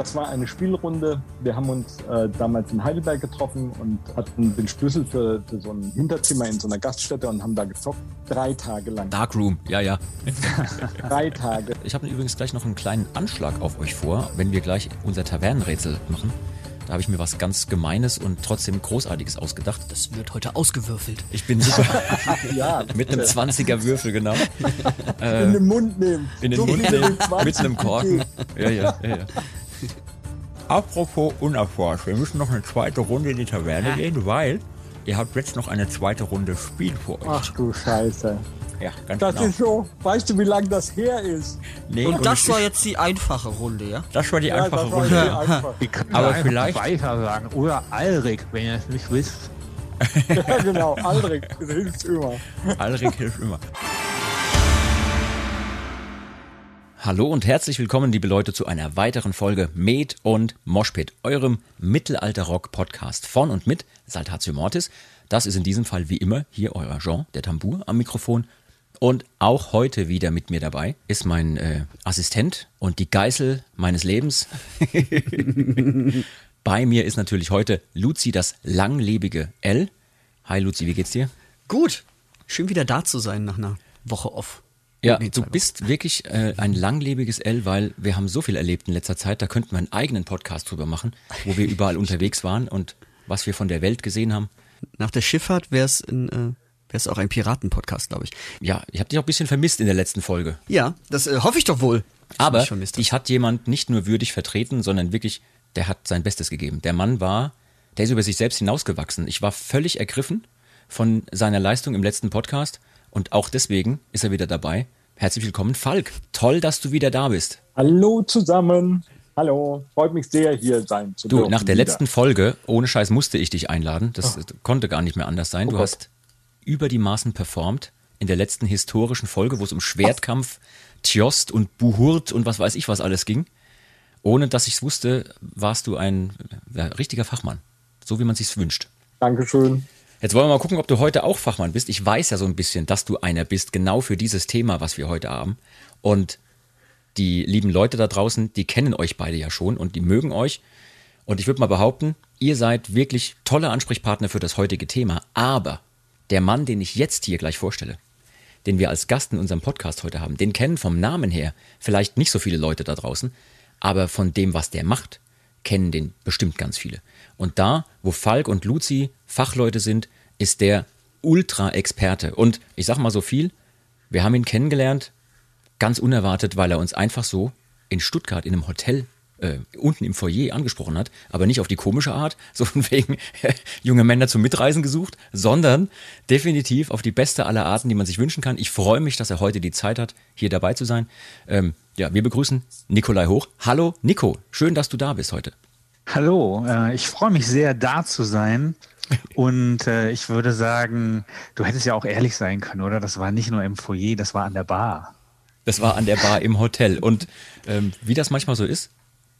Das war eine Spielrunde. Wir haben uns äh, damals in Heidelberg getroffen und hatten den Schlüssel für, für, so ein Hinterzimmer in so einer Gaststätte und haben da gezockt. Drei Tage lang. Darkroom, ja, ja. Drei Tage. Ich habe übrigens gleich noch einen kleinen Anschlag auf euch vor, wenn wir gleich unser Tavernenrätsel machen. Da habe ich mir was ganz Gemeines und trotzdem Großartiges ausgedacht. Das wird heute ausgewürfelt. Ich bin super. ja, Mit einem 20er Würfel, genau. in den Mund nehmen. In den So Mund nehmen, wie 20 mit einem Korken. Ja, ja, ja, ja. Apropos unerforscht, wir müssen noch eine zweite Runde in die Taverne gehen, weil ihr habt jetzt noch eine zweite Runde Spiel vor euch. Ach du Scheiße. ja, ganz Das genau. ist so, weißt du, wie lange das her ist? nee, Und das ich- war jetzt die einfache Runde, ja? das war die Ja, einfache das war Runde. sehr einfach. Könnt Aber vielleicht- weiter sagen. Oder Alrik, wenn ihr es nicht wisst. Ja, genau. Das hilft immer. Alrik hilft immer. Hallo und herzlich willkommen, liebe Leute, zu einer weiteren Folge Med und Moshpit, eurem Mittelalter-Rock-Podcast von und mit Saltatio Mortis. Das ist in diesem Fall wie immer hier euer Jean, der Tambour am Mikrofon. Und auch heute wieder mit mir dabei ist mein äh, Assistent und die Geißel meines Lebens. Bei mir ist natürlich heute Luzi, das langlebige L. Hi Luzi, wie geht's dir? Gut. Schön wieder da zu sein nach einer Woche off. Ja, du bist wirklich äh, ein langlebiges L, weil wir haben so viel erlebt in letzter Zeit, da könnten wir einen eigenen Podcast drüber machen, wo wir überall unterwegs waren und was wir von der Welt gesehen haben. Nach der Schifffahrt wäre es äh, wär's auch ein Piraten-Podcast, glaube ich. Ja, ich habe dich auch ein bisschen vermisst in der letzten Folge. Ja, das äh, hoffe ich doch wohl. Aber dich hat jemand nicht nur würdig vertreten, sondern wirklich, der hat sein Bestes gegeben. Der Mann war, der ist über sich selbst hinausgewachsen. Ich war völlig ergriffen von seiner Leistung im letzten Podcast und auch deswegen ist er wieder dabei. Herzlich willkommen, Falk. Toll, dass du wieder da bist. Hallo zusammen. Hallo. Freut mich sehr, hier sein zu Du, dürfen. nach der wieder. letzten Folge, ohne Scheiß musste ich dich einladen. Das konnte gar nicht mehr anders sein. Oh du Gott. hast über die Maßen performt in der letzten historischen Folge, wo es um Schwertkampf, Tjost und Buhurt und was weiß ich was alles ging. Ohne dass ich es wusste, warst du ein ja, richtiger Fachmann. So wie man sich's wünscht. Dankeschön. Jetzt wollen wir mal gucken, ob du heute auch Fachmann bist. Ich weiß ja so ein bisschen, dass du einer bist, genau für dieses Thema, was wir heute haben. Und die lieben Leute da draußen, die kennen euch beide ja schon und die mögen euch. Und ich würde mal behaupten, ihr seid wirklich tolle Ansprechpartner für das heutige Thema. Aber der Mann, den ich jetzt hier gleich vorstelle, den wir als Gast in unserem Podcast heute haben, den kennen vom Namen her vielleicht nicht so viele Leute da draußen, aber von dem, was der macht, kennen den bestimmt ganz viele. Und da, wo Falk und Luzi Fachleute sind, ist der Ultra-Experte. Und ich sag mal so viel, wir haben ihn kennengelernt, ganz unerwartet, weil er uns einfach so in Stuttgart in einem Hotel äh, unten im Foyer angesprochen hat, aber nicht auf die komische Art, so von wegen junge Männer zum Mitreisen gesucht, sondern definitiv auf die beste aller Arten, die man sich wünschen kann. Ich freue mich, dass er heute die Zeit hat, hier dabei zu sein. Ähm, ja, wir begrüßen Nikolai Hoch. Hallo Nico, schön, dass du da bist heute. Hallo, äh, ich freue mich sehr, da zu sein. Und äh, ich würde sagen, du hättest ja auch ehrlich sein können, oder? Das war nicht nur im Foyer, das war an der Bar. Das war an der Bar im Hotel. Und ähm, wie das manchmal so ist,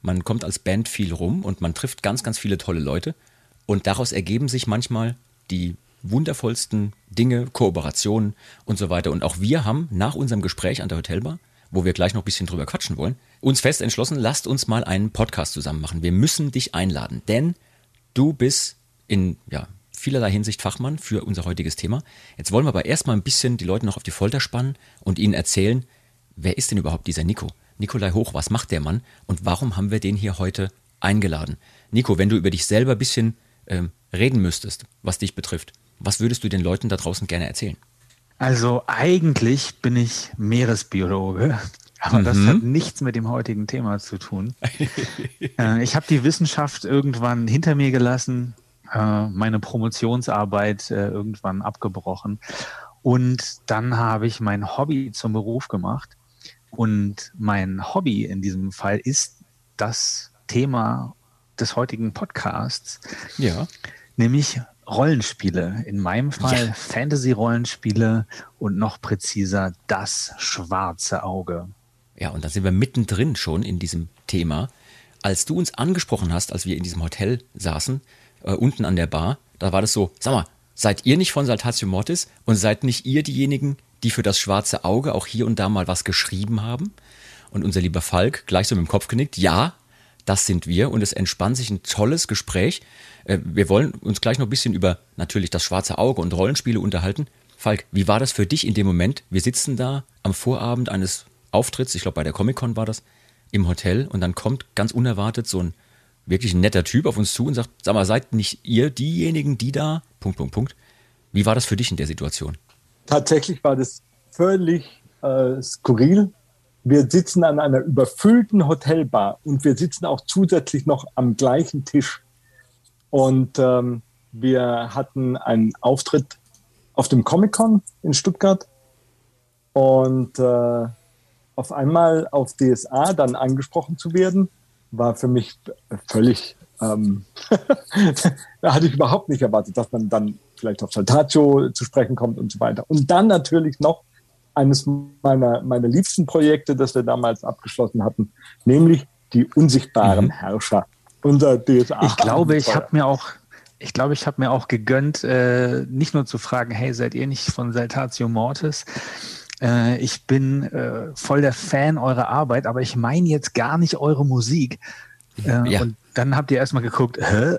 man kommt als Band viel rum und man trifft ganz, ganz viele tolle Leute. Und daraus ergeben sich manchmal die wundervollsten Dinge, Kooperationen und so weiter. Und auch wir haben nach unserem Gespräch an der Hotelbar, wo wir gleich noch ein bisschen drüber quatschen wollen, uns fest entschlossen, lasst uns mal einen Podcast zusammen machen. Wir müssen dich einladen, denn du bist in ja, vielerlei Hinsicht Fachmann für unser heutiges Thema. Jetzt wollen wir aber erstmal ein bisschen die Leute noch auf die Folter spannen und ihnen erzählen, wer ist denn überhaupt dieser Nico? Nikolai Hoch, was macht der Mann und warum haben wir den hier heute eingeladen? Nico, wenn du über dich selber ein bisschen ähm, reden müsstest, was dich betrifft, was würdest du den Leuten da draußen gerne erzählen? Also eigentlich bin ich Meeresbiologe, aber das hat nichts mit dem heutigen Thema zu tun. äh, ich habe die Wissenschaft irgendwann hinter mir gelassen, äh, meine Promotionsarbeit äh, irgendwann abgebrochen und dann habe ich mein Hobby zum Beruf gemacht. Und mein Hobby in diesem Fall ist das Thema des heutigen Podcasts, Ja. nämlich Rollenspiele. In meinem Fall Fantasy-Rollenspiele und noch präziser das schwarze Auge. Ja, und da sind wir mittendrin schon in diesem Thema. als du uns angesprochen hast, als wir in diesem Hotel saßen, äh, unten an der Bar, da war das so, sag mal, seid ihr nicht von Saltatio Mortis und seid nicht ihr diejenigen, die für das schwarze Auge auch hier und da mal was geschrieben haben? Und unser lieber Falk gleich so mit dem Kopf genickt, ja, das sind wir und es entspannt sich ein tolles Gespräch. Äh, wir wollen uns gleich noch ein bisschen über natürlich das schwarze Auge und Rollenspiele unterhalten. Falk, wie war das für dich in dem Moment? Wir sitzen da am Vorabend eines Auftritts, ich glaube bei der Comic-Con war das, im Hotel und dann kommt ganz unerwartet so ein wirklich netter Typ auf uns zu und sagt, sag mal, seid nicht ihr diejenigen, die da, Punkt, Punkt, Punkt. Wie war das für dich in der Situation? Tatsächlich war das völlig äh, skurril. Wir sitzen an einer überfüllten Hotelbar und wir sitzen auch zusätzlich noch am gleichen Tisch. Und ähm, wir hatten einen Auftritt auf dem Comic-Con in Stuttgart und äh, auf einmal auf DSA dann angesprochen zu werden, war für mich völlig, ähm, da hatte ich überhaupt nicht erwartet, dass man dann vielleicht auf Saltatio zu sprechen kommt und so weiter. Und dann natürlich noch eines meiner, meiner liebsten Projekte, das wir damals abgeschlossen hatten, nämlich die unsichtbaren mhm. Herrscher. Unser DSA. Ich glaube, ich habe mir auch ich glaube, ich habe mir auch gegönnt, äh, nicht nur zu fragen, hey, seid ihr nicht von Saltatio Mortis? Äh, ich bin äh, voll der Fan eurer Arbeit, aber ich meine jetzt gar nicht eure Musik. Äh, ja. Und dann habt ihr erstmal geguckt, hä?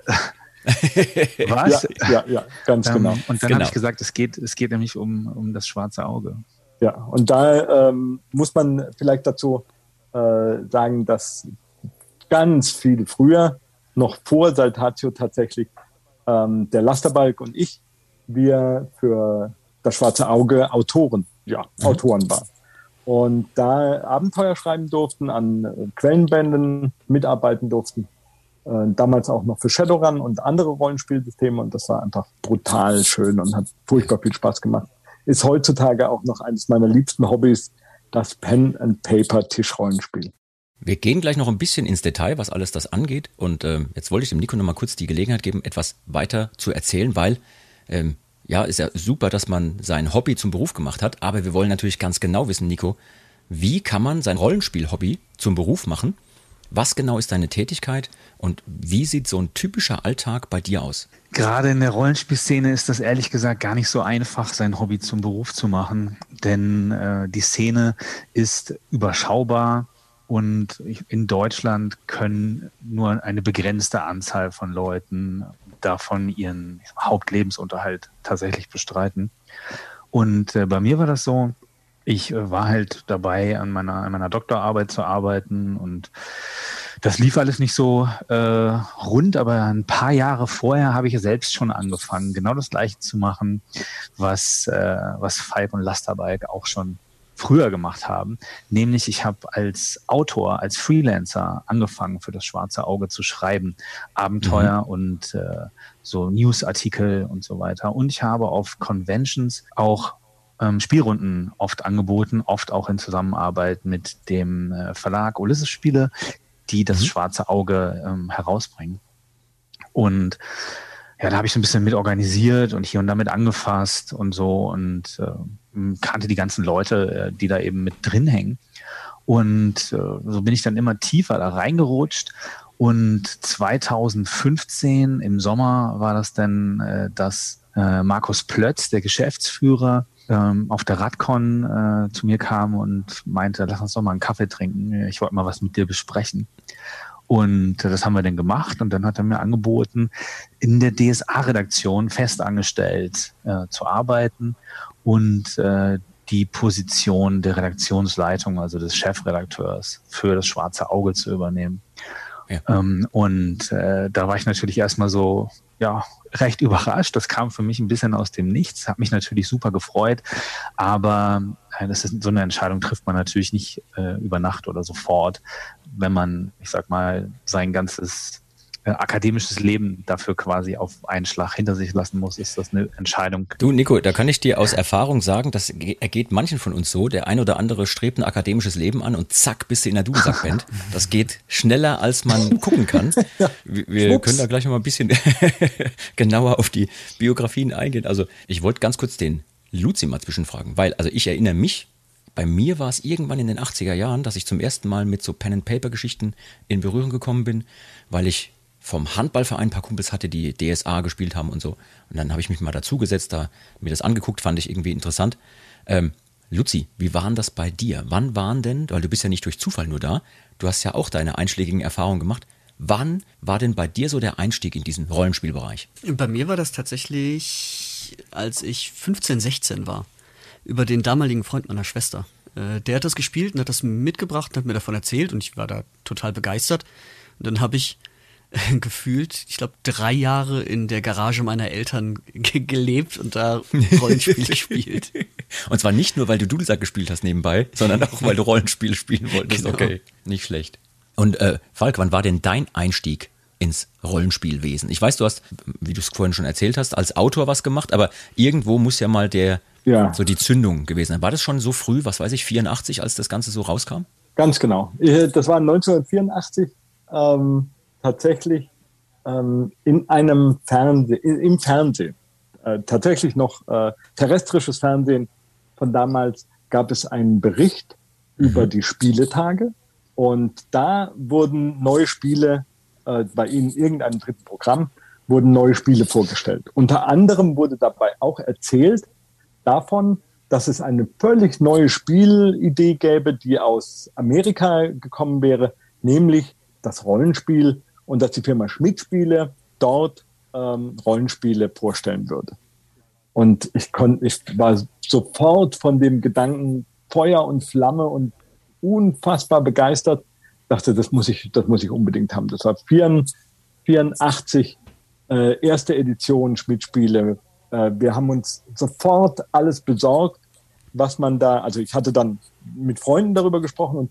Was? Ja, ja, ja ganz ähm, genau. Und dann genau. habe ich gesagt, es geht, es geht nämlich um, um das schwarze Auge. Ja, und da ähm, muss man vielleicht dazu äh, sagen, dass ganz viele früher, noch vor Saltatio tatsächlich, ähm, der Lasterbalk und ich, wir für das schwarze Auge Autoren, ja, mhm. Autoren waren. Und da Abenteuer schreiben durften, an äh, Quellenbänden mitarbeiten durften. Äh, damals auch noch für Shadowrun und andere Rollenspielsysteme und das war einfach brutal schön und hat furchtbar viel Spaß gemacht. Ist heutzutage auch noch eines meiner liebsten Hobbys, das Pen and Paper Tischrollenspiel. Wir gehen gleich noch ein bisschen ins Detail, was alles das angeht. Und ähm, jetzt wollte ich dem Nico noch mal kurz die Gelegenheit geben, etwas weiter zu erzählen, weil ähm, ja, ist ja super, dass man sein Hobby zum Beruf gemacht hat. Aber wir wollen natürlich ganz genau wissen, Nico, wie kann man sein Rollenspiel-Hobby zum Beruf machen? Was genau ist deine Tätigkeit und wie sieht so ein typischer Alltag bei dir aus? Gerade in der Rollenspielszene ist das ehrlich gesagt gar nicht so einfach, sein Hobby zum Beruf zu machen, denn äh, die Szene ist überschaubar und in Deutschland können nur eine begrenzte Anzahl von Leuten davon ihren Hauptlebensunterhalt tatsächlich bestreiten. Und äh, bei mir war das so, ich äh, war halt dabei, an meiner, an meiner Doktorarbeit zu arbeiten und das lief alles nicht so äh, rund, aber ein paar Jahre vorher habe ich selbst schon angefangen, genau das gleiche zu machen, was, äh, was Falk und Lasterbike auch schon früher gemacht haben. Nämlich, ich habe als Autor, als Freelancer angefangen, für das Schwarze Auge zu schreiben. Abenteuer mhm. und äh, so Newsartikel und so weiter. Und ich habe auf Conventions auch ähm, Spielrunden oft angeboten, oft auch in Zusammenarbeit mit dem äh, Verlag Ulysses Spiele, die das mhm. Schwarze Auge ähm, herausbringen. Und ja, da habe ich so ein bisschen mit organisiert und hier und da mit angefasst und so und äh, kannte die ganzen Leute, äh, die da eben mit drin hängen. Und äh, so bin ich dann immer tiefer da reingerutscht. Und 2015 im Sommer war das dann, äh, dass äh, Markus Plötz, der Geschäftsführer, ähm, auf der Radcon äh, zu mir kam und meinte, lass uns doch mal einen Kaffee trinken. Ich wollte mal was mit dir besprechen. Und das haben wir dann gemacht und dann hat er mir angeboten, in der DSA-Redaktion festangestellt äh, zu arbeiten und äh, die Position der Redaktionsleitung, also des Chefredakteurs, für das schwarze Auge zu übernehmen. Ähm, und äh, da war ich natürlich erstmal so, ja, recht überrascht. Das kam für mich ein bisschen aus dem Nichts, hat mich natürlich super gefreut, aber äh, das ist so eine Entscheidung trifft man natürlich nicht äh, über Nacht oder sofort wenn man, ich sag mal, sein ganzes akademisches Leben dafür quasi auf einen Schlag hinter sich lassen muss, ist das eine Entscheidung. Du, Nico, da kann ich dir aus Erfahrung sagen, das ergeht manchen von uns so. Der ein oder andere strebt ein akademisches Leben an und zack, bist du in der Dudelsackband. Das geht schneller, als man gucken kann. Wir, wir können da gleich noch mal ein bisschen genauer auf die Biografien eingehen. Also, ich wollte ganz kurz den Luzi mal zwischenfragen, weil, also ich erinnere mich Bei mir war es irgendwann in den 80er Jahren, dass ich zum ersten Mal mit so Pen-and-Paper-Geschichten in Berührung gekommen bin, weil ich vom Handballverein ein paar Kumpels hatte, die DSA gespielt haben und so. Und dann habe ich mich mal dazugesetzt, da mir das angeguckt, fand ich irgendwie interessant. Ähm, Luzi, wie waren das bei dir? Wann waren denn, weil du bist ja nicht durch Zufall nur da, du hast ja auch deine einschlägigen Erfahrungen gemacht. Wann war denn bei dir so der Einstieg in diesen Rollenspielbereich? Bei mir war das tatsächlich, als ich 15, 16 war über den damaligen Freund meiner Schwester. Äh, der hat das gespielt und hat das mitgebracht und hat mir davon erzählt und ich war da total begeistert. Und dann habe ich gefühlt, ich glaube, drei Jahre in der Garage meiner Eltern gelebt und da Rollenspiele gespielt. Und zwar nicht nur, weil du Dudelsack gespielt hast nebenbei, sondern auch, weil du Rollenspiele spielen wolltest. Genau. Okay, nicht schlecht. Und äh, Falk, wann war denn dein Einstieg ins Rollenspielwesen? Ich weiß, du hast, wie du es vorhin schon erzählt hast, als Autor was gemacht, aber irgendwo muss ja mal der ja. so die Zündung gewesen. War das schon so früh, was weiß ich, 84, als das Ganze so rauskam? Ganz genau. Das war 1984 ähm, tatsächlich ähm, in einem Fernsehen, im Fernsehen, äh, tatsächlich noch äh, terrestrisches Fernsehen von damals, gab es einen Bericht mhm. über die Spieletage und da wurden neue Spiele äh, bei Ihnen irgendeinem dritten Programm wurden neue Spiele vorgestellt. Unter anderem wurde dabei auch erzählt, davon, dass es eine völlig neue Spielidee gäbe, die aus Amerika gekommen wäre, nämlich das Rollenspiel und dass die Firma Schmidt Spiele dort ähm, Rollenspiele vorstellen würde. Und ich konnte, ich war sofort von dem Gedanken Feuer und Flamme und unfassbar begeistert. Dachte, das muss ich, das muss ich unbedingt haben. Das war 84, äh, erste Edition Schmidt-Spiele, äh, wir haben uns sofort alles besorgt, was man da, also ich hatte dann mit Freunden darüber gesprochen und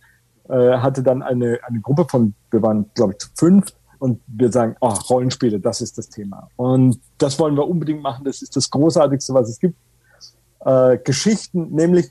äh, hatte dann eine, eine Gruppe von, wir waren, glaube ich, fünf und wir sagen, oh, Rollenspiele, das ist das Thema. Und das wollen wir unbedingt machen, das ist das Großartigste, was es gibt. Äh, Geschichten, nämlich,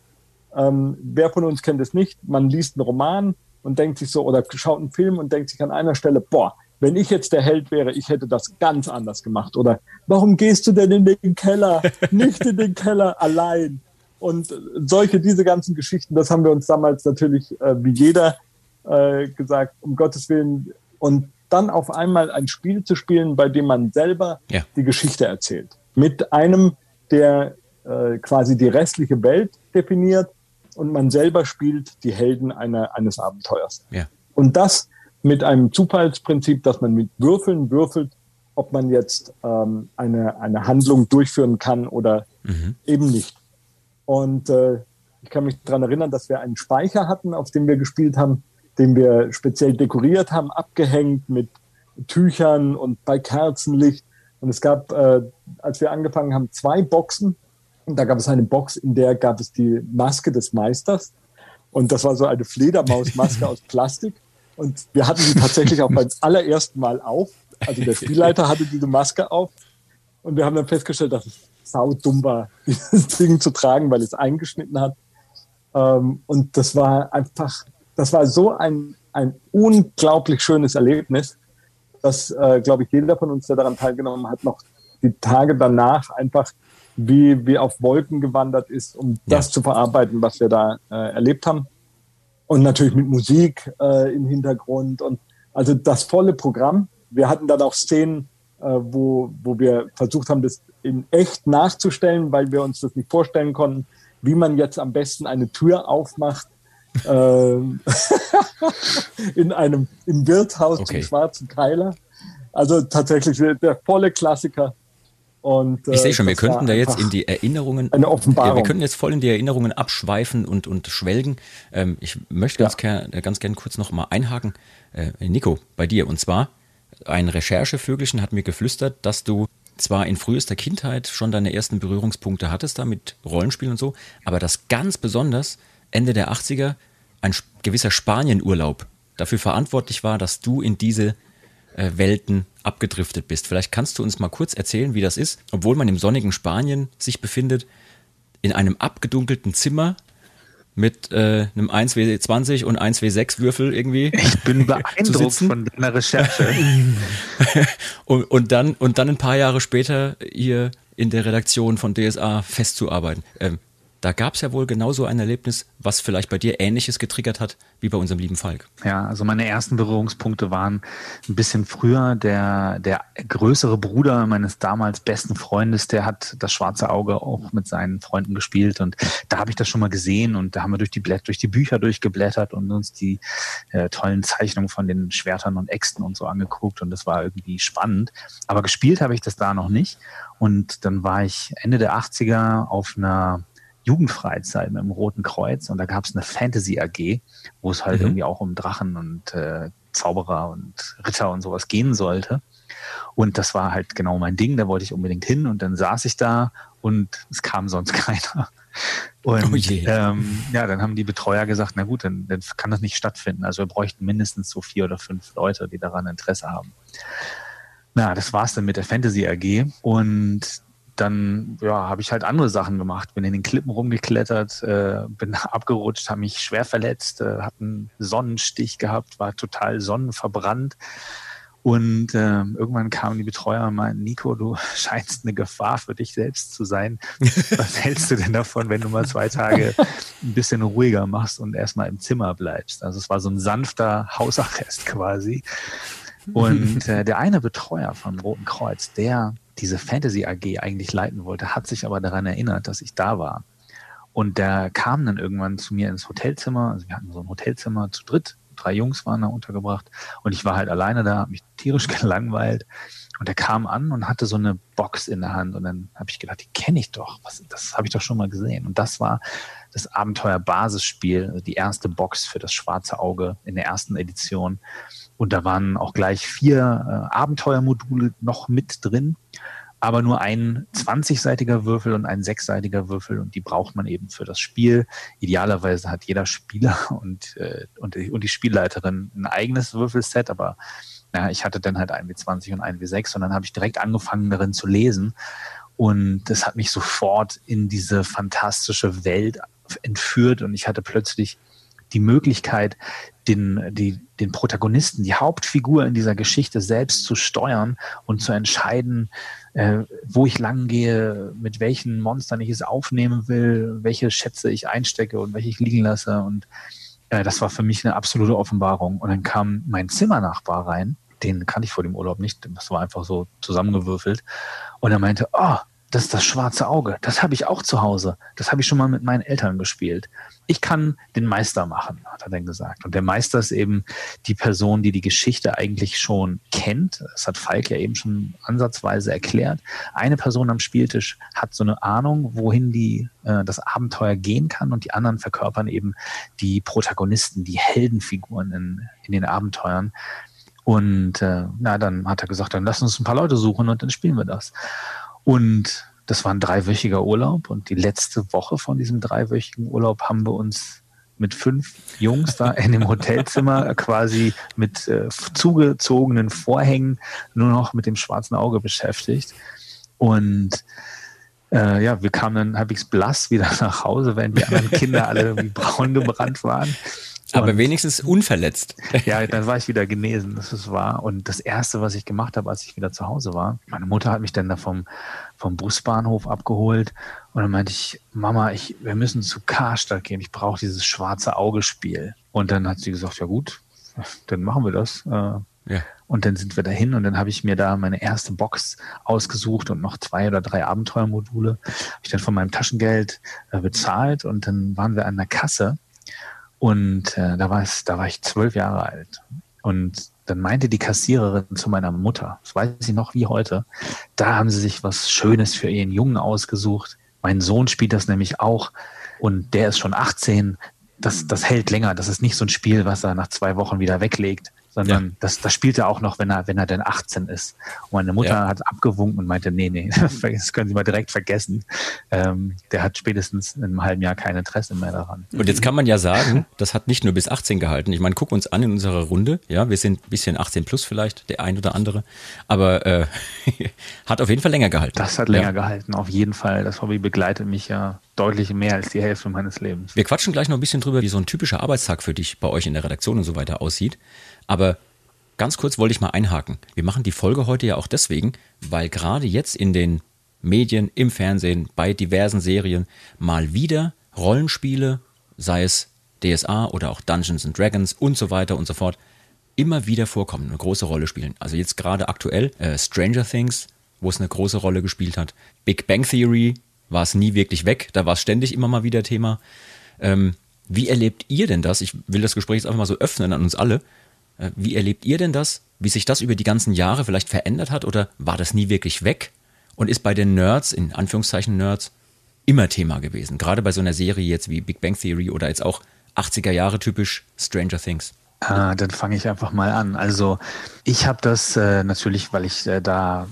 ähm, wer von uns kennt es nicht, man liest einen Roman und denkt sich so, oder schaut einen Film und denkt sich an einer Stelle, boah, wenn ich jetzt der Held wäre, ich hätte das ganz anders gemacht. Oder warum gehst du denn in den Keller? Nicht in den Keller allein. Und solche, diese ganzen Geschichten, das haben wir uns damals natürlich äh, wie jeder äh, gesagt, um Gottes Willen. Und dann auf einmal ein Spiel zu spielen, bei dem man selber ja. die Geschichte erzählt. Mit einem, der äh, quasi die restliche Welt definiert und man selber spielt die Helden einer, eines Abenteuers. Ja. Und das mit einem Zufallsprinzip, dass man mit Würfeln würfelt, ob man jetzt ähm, eine, eine Handlung durchführen kann oder mhm. eben nicht. Und äh, ich kann mich daran erinnern, dass wir einen Speicher hatten, auf dem wir gespielt haben, den wir speziell dekoriert haben, abgehängt mit Tüchern und bei Kerzenlicht. Und es gab, äh, als wir angefangen haben, zwei Boxen. Und da gab es eine Box, in der gab es die Maske des Meisters. Und das war so eine Fledermausmaske aus Plastik. Und wir hatten die tatsächlich auch beim allerersten Mal auf. Also der Spielleiter hatte diese Maske auf. Und wir haben dann festgestellt, dass es sau dumm war, dieses Ding zu tragen, weil es eingeschnitten hat. Ähm, und das war einfach, das war so ein, ein unglaublich schönes Erlebnis, dass, äh, glaube ich, jeder von uns, der daran teilgenommen hat, noch die Tage danach einfach wie, wie auf Wolken gewandert ist, um ja. das zu verarbeiten, was wir da äh, erlebt haben und natürlich mit Musik äh, im Hintergrund und also das volle Programm. Wir hatten dann auch Szenen, äh, wo, wo wir versucht haben, das in echt nachzustellen, weil wir uns das nicht vorstellen konnten, wie man jetzt am besten eine Tür aufmacht. Äh, in einem im Wirtshaus okay. zum Schwarzen Keiler. Also tatsächlich der volle Klassiker. Und, äh, ich sehe schon, wir könnten da jetzt in die Erinnerungen, eine Offenbarung. wir könnten jetzt voll in die Erinnerungen abschweifen und, und schwelgen. Ähm, ich möchte ganz, ja. gern, ganz gern kurz noch mal einhaken. Äh, Nico, bei dir. Und zwar, ein Recherchevögelchen hat mir geflüstert, dass du zwar in frühester Kindheit schon deine ersten Berührungspunkte hattest da mit Rollenspielen und so, aber dass ganz besonders Ende der 80er ein gewisser Spanienurlaub dafür verantwortlich war, dass du in diese äh, Welten abgedriftet bist. Vielleicht kannst du uns mal kurz erzählen, wie das ist, obwohl man im sonnigen Spanien sich befindet, in einem abgedunkelten Zimmer mit äh, einem 1W20 und 1W6 Würfel irgendwie. Ich bin beeindruckt von deiner Recherche. und, und, dann, und dann ein paar Jahre später hier in der Redaktion von DSA festzuarbeiten. Ähm, da gab es ja wohl genauso ein Erlebnis, was vielleicht bei dir Ähnliches getriggert hat wie bei unserem lieben Falk. Ja, also meine ersten Berührungspunkte waren ein bisschen früher. Der, der größere Bruder meines damals besten Freundes, der hat das schwarze Auge auch mit seinen Freunden gespielt und da habe ich das schon mal gesehen und da haben wir durch die, Blätt, durch die Bücher durchgeblättert und uns die äh, tollen Zeichnungen von den Schwertern und Äxten und so angeguckt und das war irgendwie spannend. Aber gespielt habe ich das da noch nicht und dann war ich Ende der 80er auf einer Jugendfreizeit mit dem Roten Kreuz und da gab es eine Fantasy AG, wo es halt mhm. irgendwie auch um Drachen und äh, Zauberer und Ritter und sowas gehen sollte. Und das war halt genau mein Ding, da wollte ich unbedingt hin und dann saß ich da und es kam sonst keiner. Und oh ähm, ja, dann haben die Betreuer gesagt, na gut, dann, dann kann das nicht stattfinden. Also wir bräuchten mindestens so vier oder fünf Leute, die daran Interesse haben. Na, das war's dann mit der Fantasy AG. Und dann ja, habe ich halt andere Sachen gemacht. Bin in den Klippen rumgeklettert, äh, bin abgerutscht, habe mich schwer verletzt, äh, habe einen Sonnenstich gehabt, war total sonnenverbrannt. Und äh, irgendwann kamen die Betreuer und meinten, Nico, du scheinst eine Gefahr für dich selbst zu sein. Was hältst du denn davon, wenn du mal zwei Tage ein bisschen ruhiger machst und erstmal im Zimmer bleibst? Also es war so ein sanfter Hausarrest quasi. Und äh, der eine Betreuer vom Roten Kreuz, der diese Fantasy AG eigentlich leiten wollte, hat sich aber daran erinnert, dass ich da war. Und der kam dann irgendwann zu mir ins Hotelzimmer. Also wir hatten so ein Hotelzimmer zu dritt. Drei Jungs waren da untergebracht. Und ich war halt alleine da, habe mich tierisch gelangweilt. Und er kam an und hatte so eine Box in der Hand. Und dann habe ich gedacht, die kenne ich doch. Was, das habe ich doch schon mal gesehen. Und das war das Abenteuer-Basisspiel, also die erste Box für das schwarze Auge in der ersten Edition. Und da waren auch gleich vier äh, Abenteuermodule noch mit drin, aber nur ein 20-seitiger Würfel und ein sechsseitiger Würfel. Und die braucht man eben für das Spiel. Idealerweise hat jeder Spieler und, äh, und, die, und die Spielleiterin ein eigenes Würfelset, aber ja, ich hatte dann halt ein W20 und ein W6 und dann habe ich direkt angefangen darin zu lesen. Und das hat mich sofort in diese fantastische Welt entführt. Und ich hatte plötzlich die Möglichkeit, den, die, den Protagonisten, die Hauptfigur in dieser Geschichte selbst zu steuern und zu entscheiden, äh, wo ich lang gehe, mit welchen Monstern ich es aufnehmen will, welche Schätze ich einstecke und welche ich liegen lasse. Und äh, das war für mich eine absolute Offenbarung. Und dann kam mein Zimmernachbar rein, den kannte ich vor dem Urlaub nicht, das war einfach so zusammengewürfelt. Und er meinte, oh, das ist das schwarze Auge. Das habe ich auch zu Hause. Das habe ich schon mal mit meinen Eltern gespielt. Ich kann den Meister machen, hat er dann gesagt. Und der Meister ist eben die Person, die die Geschichte eigentlich schon kennt. Das hat Falk ja eben schon ansatzweise erklärt. Eine Person am Spieltisch hat so eine Ahnung, wohin die, äh, das Abenteuer gehen kann und die anderen verkörpern eben die Protagonisten, die Heldenfiguren in, in den Abenteuern. Und äh, na, dann hat er gesagt, dann lass uns ein paar Leute suchen und dann spielen wir das. Und das war ein dreiwöchiger Urlaub und die letzte Woche von diesem dreiwöchigen Urlaub haben wir uns mit fünf Jungs da in dem Hotelzimmer quasi mit äh, zugezogenen Vorhängen nur noch mit dem schwarzen Auge beschäftigt. Und äh, ja, wir kamen dann halbwegs blass wieder nach Hause, während die anderen Kinder alle irgendwie braun gebrannt waren. Aber und, wenigstens unverletzt. Ja, dann war ich wieder genesen, das ist wahr. Und das Erste, was ich gemacht habe, als ich wieder zu Hause war, meine Mutter hat mich dann da vom, vom Busbahnhof abgeholt und dann meinte ich, Mama, ich, wir müssen zu Karstadt gehen, ich brauche dieses schwarze Augespiel. Und dann hat sie gesagt, ja gut, dann machen wir das. Äh, ja. Und dann sind wir dahin und dann habe ich mir da meine erste Box ausgesucht und noch zwei oder drei Abenteuermodule. Habe ich dann von meinem Taschengeld äh, bezahlt und dann waren wir an der Kasse und äh, da, war es, da war ich zwölf Jahre alt. Und dann meinte die Kassiererin zu meiner Mutter, das weiß ich noch wie heute, da haben sie sich was Schönes für ihren Jungen ausgesucht. Mein Sohn spielt das nämlich auch und der ist schon 18. Das, das hält länger. Das ist nicht so ein Spiel, was er nach zwei Wochen wieder weglegt sondern ja. das, das spielt er auch noch, wenn er, wenn er denn 18 ist. Und meine Mutter ja. hat abgewunken und meinte, nee, nee, das können Sie mal direkt vergessen. Ähm, der hat spätestens in einem halben Jahr kein Interesse mehr daran. Und jetzt kann man ja sagen, das hat nicht nur bis 18 gehalten. Ich meine, guck uns an in unserer Runde. Ja, wir sind ein bisschen 18 plus vielleicht, der ein oder andere. Aber äh, hat auf jeden Fall länger gehalten. Das hat länger ja. gehalten, auf jeden Fall. Das Hobby begleitet mich ja deutlich mehr als die Hälfte meines Lebens. Wir quatschen gleich noch ein bisschen drüber, wie so ein typischer Arbeitstag für dich bei euch in der Redaktion und so weiter aussieht. Aber ganz kurz wollte ich mal einhaken. Wir machen die Folge heute ja auch deswegen, weil gerade jetzt in den Medien, im Fernsehen, bei diversen Serien mal wieder Rollenspiele, sei es DSA oder auch Dungeons and Dragons und so weiter und so fort, immer wieder vorkommen, eine große Rolle spielen. Also jetzt gerade aktuell äh, Stranger Things, wo es eine große Rolle gespielt hat. Big Bang Theory war es nie wirklich weg, da war es ständig immer mal wieder Thema. Ähm, wie erlebt ihr denn das? Ich will das Gespräch jetzt einfach mal so öffnen an uns alle. Äh, wie erlebt ihr denn das? Wie sich das über die ganzen Jahre vielleicht verändert hat oder war das nie wirklich weg? Und ist bei den Nerds, in Anführungszeichen Nerds, immer Thema gewesen? Gerade bei so einer Serie jetzt wie Big Bang Theory oder jetzt auch 80er Jahre typisch Stranger Things. Ah, dann fange ich einfach mal an. Also ich habe das äh, natürlich, weil ich äh, da,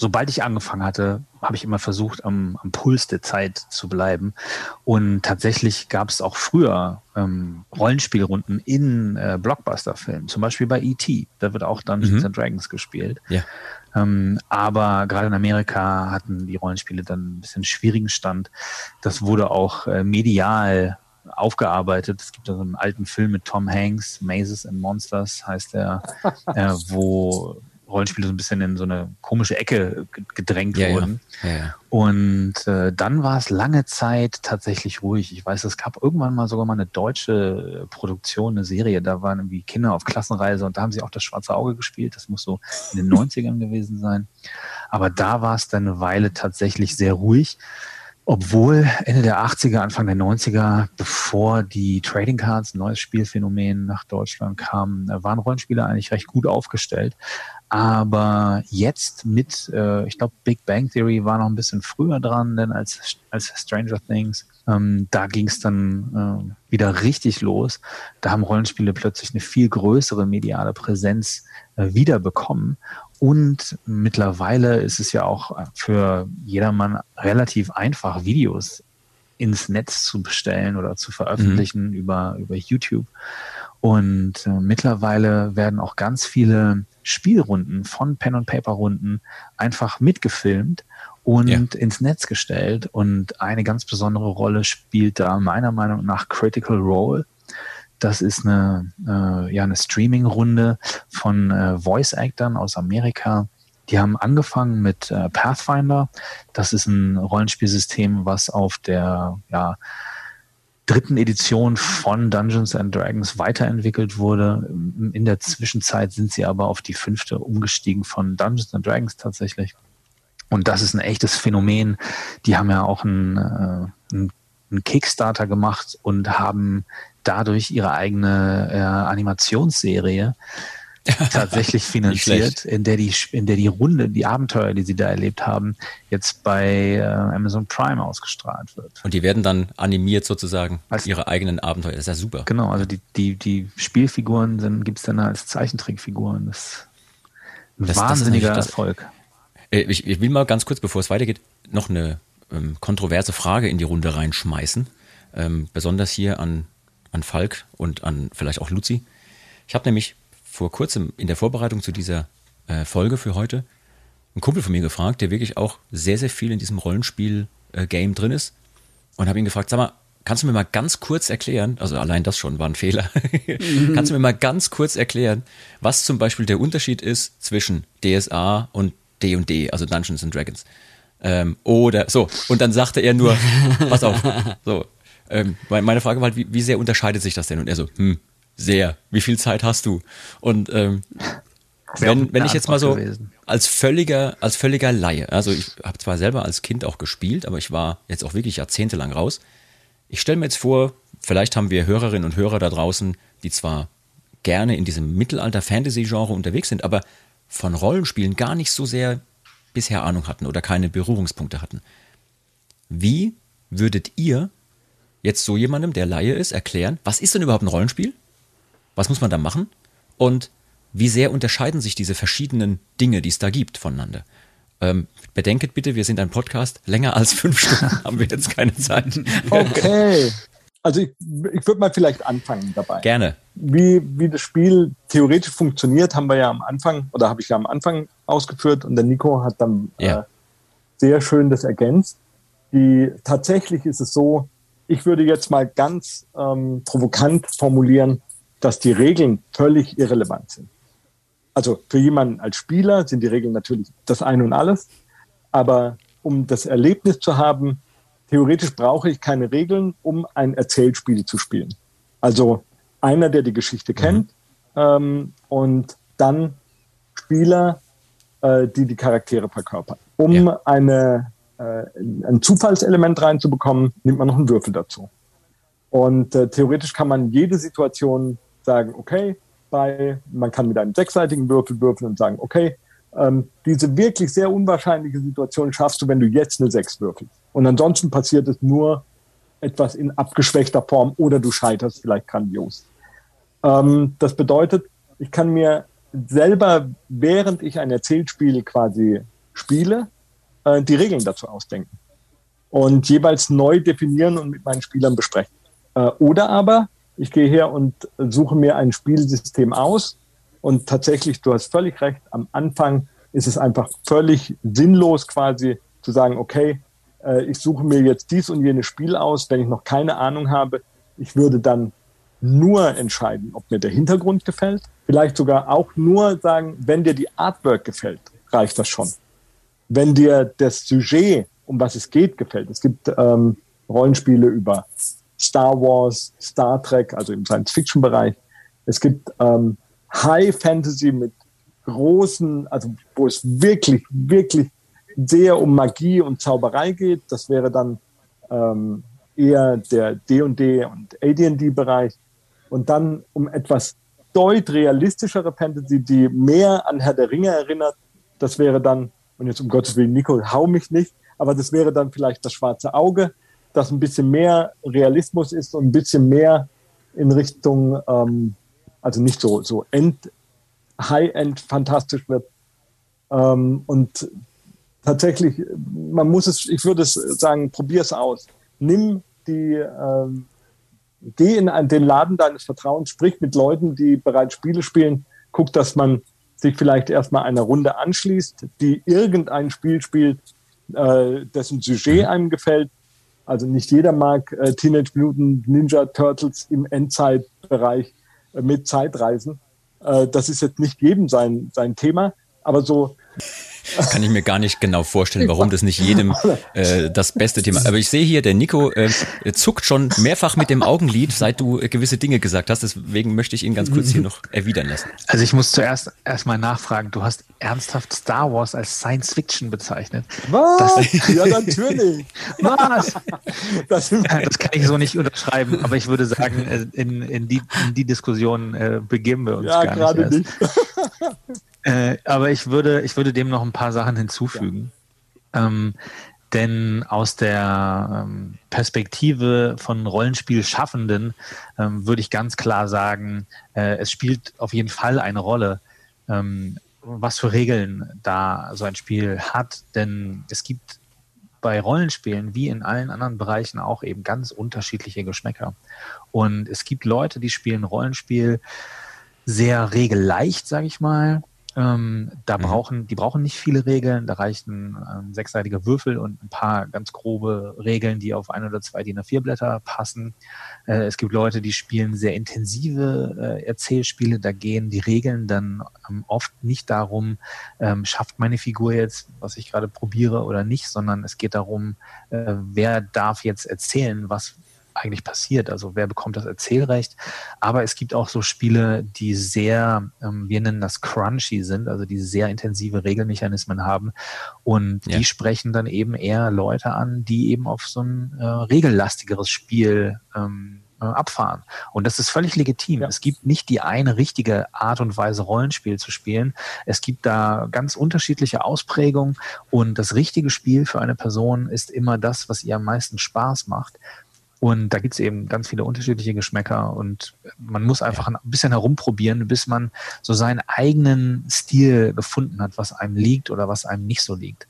sobald ich angefangen hatte, habe ich immer versucht, am, am Puls der Zeit zu bleiben. Und tatsächlich gab es auch früher ähm, Rollenspielrunden in äh, Blockbuster-Filmen, zum Beispiel bei E.T. Da wird auch Dungeons Mhm. and Dragons gespielt. Ja. Ähm, aber gerade in Amerika hatten die Rollenspiele dann ein bisschen schwierigen Stand. Das wurde auch äh, medial aufgearbeitet. Es gibt da so einen alten Film mit Tom Hanks, Mazes and Monsters heißt der, äh, wo Rollenspiele so ein bisschen in so eine komische Ecke ge- gedrängt Ja, wurden. Ja, ja. Und äh, dann war es lange Zeit tatsächlich ruhig. Ich weiß, es gab irgendwann mal sogar mal eine deutsche äh, Produktion, eine Serie. Da waren irgendwie Kinder auf Klassenreise und da haben sie auch das schwarze Auge gespielt. Das muss so in den 90ern gewesen sein. Aber da war es dann eine Weile tatsächlich sehr ruhig. Obwohl Ende der 80er, Anfang der 90er, bevor die Trading Cards, ein neues Spielphänomen nach Deutschland kam, äh, waren Rollenspieler eigentlich recht gut aufgestellt. Aber jetzt mit, äh, ich glaube, Big Bang Theory war noch ein bisschen früher dran, denn als, als Stranger Things. Ähm, da ging es dann äh, wieder richtig los. Da haben Rollenspiele plötzlich eine viel größere mediale Präsenz äh, wieder bekommen. Und mittlerweile ist es ja auch für jedermann relativ einfach, Videos ins Netz zu bestellen oder zu veröffentlichen über, über YouTube. Und äh, mittlerweile werden auch ganz viele Spielrunden von Pen-and-Paper-Runden einfach mitgefilmt und Ja. ins Netz gestellt. Und eine ganz besondere Rolle spielt da meiner Meinung nach Critical Role. Das ist eine, äh, ja, eine Streaming-Runde von äh, Voice-Actern aus Amerika. Die haben angefangen mit äh, Pathfinder. Das ist ein Rollenspielsystem, was auf der ja, dritten Edition von Dungeons and Dragons weiterentwickelt wurde. In der Zwischenzeit sind sie aber auf die fünfte umgestiegen von Dungeons and Dragons tatsächlich. Und das ist ein echtes Phänomen. Die haben ja auch einen, äh, einen, Kickstarter gemacht und haben dadurch ihre eigene äh, Animationsserie tatsächlich finanziert, in der die in der die Runde, die Abenteuer, die sie da erlebt haben, jetzt bei äh, Amazon Prime ausgestrahlt wird. Und die werden dann animiert sozusagen, Was? ihre eigenen Abenteuer. Das ist ja super. Genau, also die, die, die Spielfiguren sind, gibt's dann als Zeichentrickfiguren. Das ist ein Das- das wahnsinniger natürlich das- Erfolg. Äh, Ich, ich will mal ganz kurz, bevor es weitergeht, noch eine ähm, kontroverse Frage in die Runde reinschmeißen. Ähm, besonders hier an, an Falk und an vielleicht auch Luzi. Ich habe nämlich vor kurzem in der Vorbereitung zu dieser äh, Folge für heute einen Kumpel von mir gefragt, der wirklich auch sehr, sehr viel in diesem Rollenspiel-Game drin ist. Und habe ihn gefragt, sag mal, kannst du mir mal ganz kurz erklären, also allein das schon war ein Fehler, kannst du mir mal ganz kurz erklären, was zum Beispiel der Unterschied ist zwischen DSA und D&D, also Dungeons and Dragons. Ähm, oder so, und dann sagte er nur, pass auf, so, ähm, me- meine Frage war halt, wie, wie sehr unterscheidet sich das denn? Und er so, hm, sehr, wie viel Zeit hast du? Und ähm, wenn, wenn ich jetzt mal so gewesen. als völliger, als völliger Laie, also ich habe zwar selber als Kind auch gespielt, aber ich war jetzt auch wirklich jahrzehntelang raus. Ich stelle mir jetzt vor, vielleicht haben wir Hörerinnen und Hörer da draußen, die zwar gerne in diesem Mittelalter-Fantasy-Genre unterwegs sind, aber von Rollenspielen gar nicht so sehr bisher Ahnung hatten oder keine Berührungspunkte hatten. Wie würdet ihr jetzt so jemandem, der Laie ist, erklären, was ist denn überhaupt ein Rollenspiel? Was muss man da machen? Und wie sehr unterscheiden sich diese verschiedenen Dinge, die es da gibt, voneinander? Ähm, bedenket bitte, wir sind ein Podcast. Länger als fünf Stunden haben wir jetzt keine Zeit. Okay. Also ich, ich würde mal vielleicht anfangen dabei. Gerne. Wie, wie das Spiel theoretisch funktioniert, haben wir ja am Anfang, oder habe ich ja am Anfang ausgeführt und der Nico hat dann Ja. äh, sehr schön das ergänzt. Die, tatsächlich ist es so, ich würde jetzt mal ganz ähm, provokant formulieren, dass die Regeln völlig irrelevant sind. Also für jemanden als Spieler sind die Regeln natürlich das Ein und Alles, aber um das Erlebnis zu haben, theoretisch brauche ich keine Regeln, um ein Erzählspiel zu spielen. Also einer, der die Geschichte kennt ähm, und dann Spieler, äh, die die Charaktere verkörpern. Um Ja. eine, äh, ein Zufallselement reinzubekommen, nimmt man noch einen Würfel dazu. Und äh, theoretisch kann man jede Situation sagen, okay, bei, man kann mit einem sechsseitigen Würfel würfeln und sagen, okay, ähm, diese wirklich sehr unwahrscheinliche Situation schaffst du, wenn du jetzt eine Sechs würfelst. Und ansonsten passiert es nur etwas in abgeschwächter Form oder du scheiterst vielleicht grandios. Ähm, das bedeutet, ich kann mir selber, während ich ein Erzählspiel quasi spiele, äh, die Regeln dazu ausdenken und jeweils neu definieren und mit meinen Spielern besprechen. Äh, oder aber ich gehe her und suche mir ein Spielsystem aus und tatsächlich, du hast völlig recht, am Anfang ist es einfach völlig sinnlos quasi zu sagen, okay, äh, ich suche mir jetzt dies und jenes Spiel aus, wenn ich noch keine Ahnung habe. Ich würde dann nur entscheiden, ob mir der Hintergrund gefällt. Vielleicht sogar auch nur sagen, wenn dir die Artwork gefällt, reicht das schon. Wenn dir das Sujet, um was es geht, gefällt. Es gibt ähm, Rollenspiele über Star Wars, Star Trek, also im Science-Fiction-Bereich. Es gibt ähm, High Fantasy mit großen, also wo es wirklich, wirklich sehr um Magie und Zauberei geht. Das wäre dann ähm, eher der D&D und AD&D-Bereich. Und dann um etwas deut realistischere Fantasy, die mehr an Herr der Ringe erinnert. Das wäre dann, und jetzt um Gottes Willen, Nico, hau mich nicht, aber das wäre dann vielleicht das schwarze Auge, das ein bisschen mehr Realismus ist und ein bisschen mehr in Richtung, ähm, also nicht so, so end, High-End fantastisch wird. Ähm, und tatsächlich, man muss es, ich würde es sagen, probier es aus. Nimm die, ähm, geh in den Laden deines Vertrauens, sprich mit Leuten, die bereits Spiele spielen, guck, dass man sich vielleicht erstmal einer Runde anschließt, die irgendein Spiel spielt, äh, dessen Sujet einem gefällt. Also nicht jeder mag äh, Teenage Mutant Ninja Turtles im Endzeitbereich äh, mit Zeitreisen. Äh, das ist jetzt nicht jedem sein, sein Thema, aber so Kann ich mir gar nicht genau vorstellen, warum das nicht jedem äh, das beste Thema. Aber ich sehe hier, der Nico äh, zuckt schon mehrfach mit dem Augenlid, seit du äh, gewisse Dinge gesagt hast. Deswegen möchte ich ihn ganz kurz hier noch erwidern lassen. Also ich muss zuerst erstmal nachfragen, du hast ernsthaft Star Wars als Science Fiction bezeichnet. Was? ja, natürlich. Was? Das, Das kann ich so nicht unterschreiben, aber ich würde sagen, äh, in, in, die, in die Diskussion äh, begeben wir uns ja, gar gerade nicht. erst. nicht. Äh, aber ich würde, ich würde dem noch ein paar Sachen hinzufügen. Ähm, denn aus der ähm, Perspektive von Rollenspielschaffenden ähm, würde ich ganz klar sagen, äh, es spielt auf jeden Fall eine Rolle, ähm, was für Regeln da so ein Spiel hat. Denn es gibt bei Rollenspielen wie in allen anderen Bereichen auch eben ganz unterschiedliche Geschmäcker. Und es gibt Leute, die spielen Rollenspiel sehr regelleicht, sage ich mal. Ähm, da Mhm. brauchen, die brauchen nicht viele Regeln, da reichen ähm, sechsseitige Würfel und ein paar ganz grobe Regeln, die auf ein oder zwei DIN A4 Blätter passen. Äh, es gibt Leute, die spielen sehr intensive äh, Erzählspiele, da gehen die Regeln dann ähm, oft nicht darum, ähm, schafft meine Figur jetzt, was ich gerade probiere oder nicht, sondern es geht darum, äh, wer darf jetzt erzählen, was eigentlich passiert. Also wer bekommt das Erzählrecht. Aber es gibt auch so Spiele, die sehr, ähm, wir nennen das crunchy sind, also die sehr intensive Regelmechanismen haben. Und Ja. die sprechen dann eben eher Leute an, die eben auf so ein äh, regellastigeres Spiel ähm, äh, abfahren. Und das ist völlig legitim. Ja. Es gibt nicht die eine richtige Art und Weise, Rollenspiel zu spielen. Es gibt da ganz unterschiedliche Ausprägungen und das richtige Spiel für eine Person ist immer das, was ihr am meisten Spaß macht. Und da gibt es eben ganz viele unterschiedliche Geschmäcker und man muss einfach ein bisschen herumprobieren, bis man so seinen eigenen Stil gefunden hat, was einem liegt oder was einem nicht so liegt.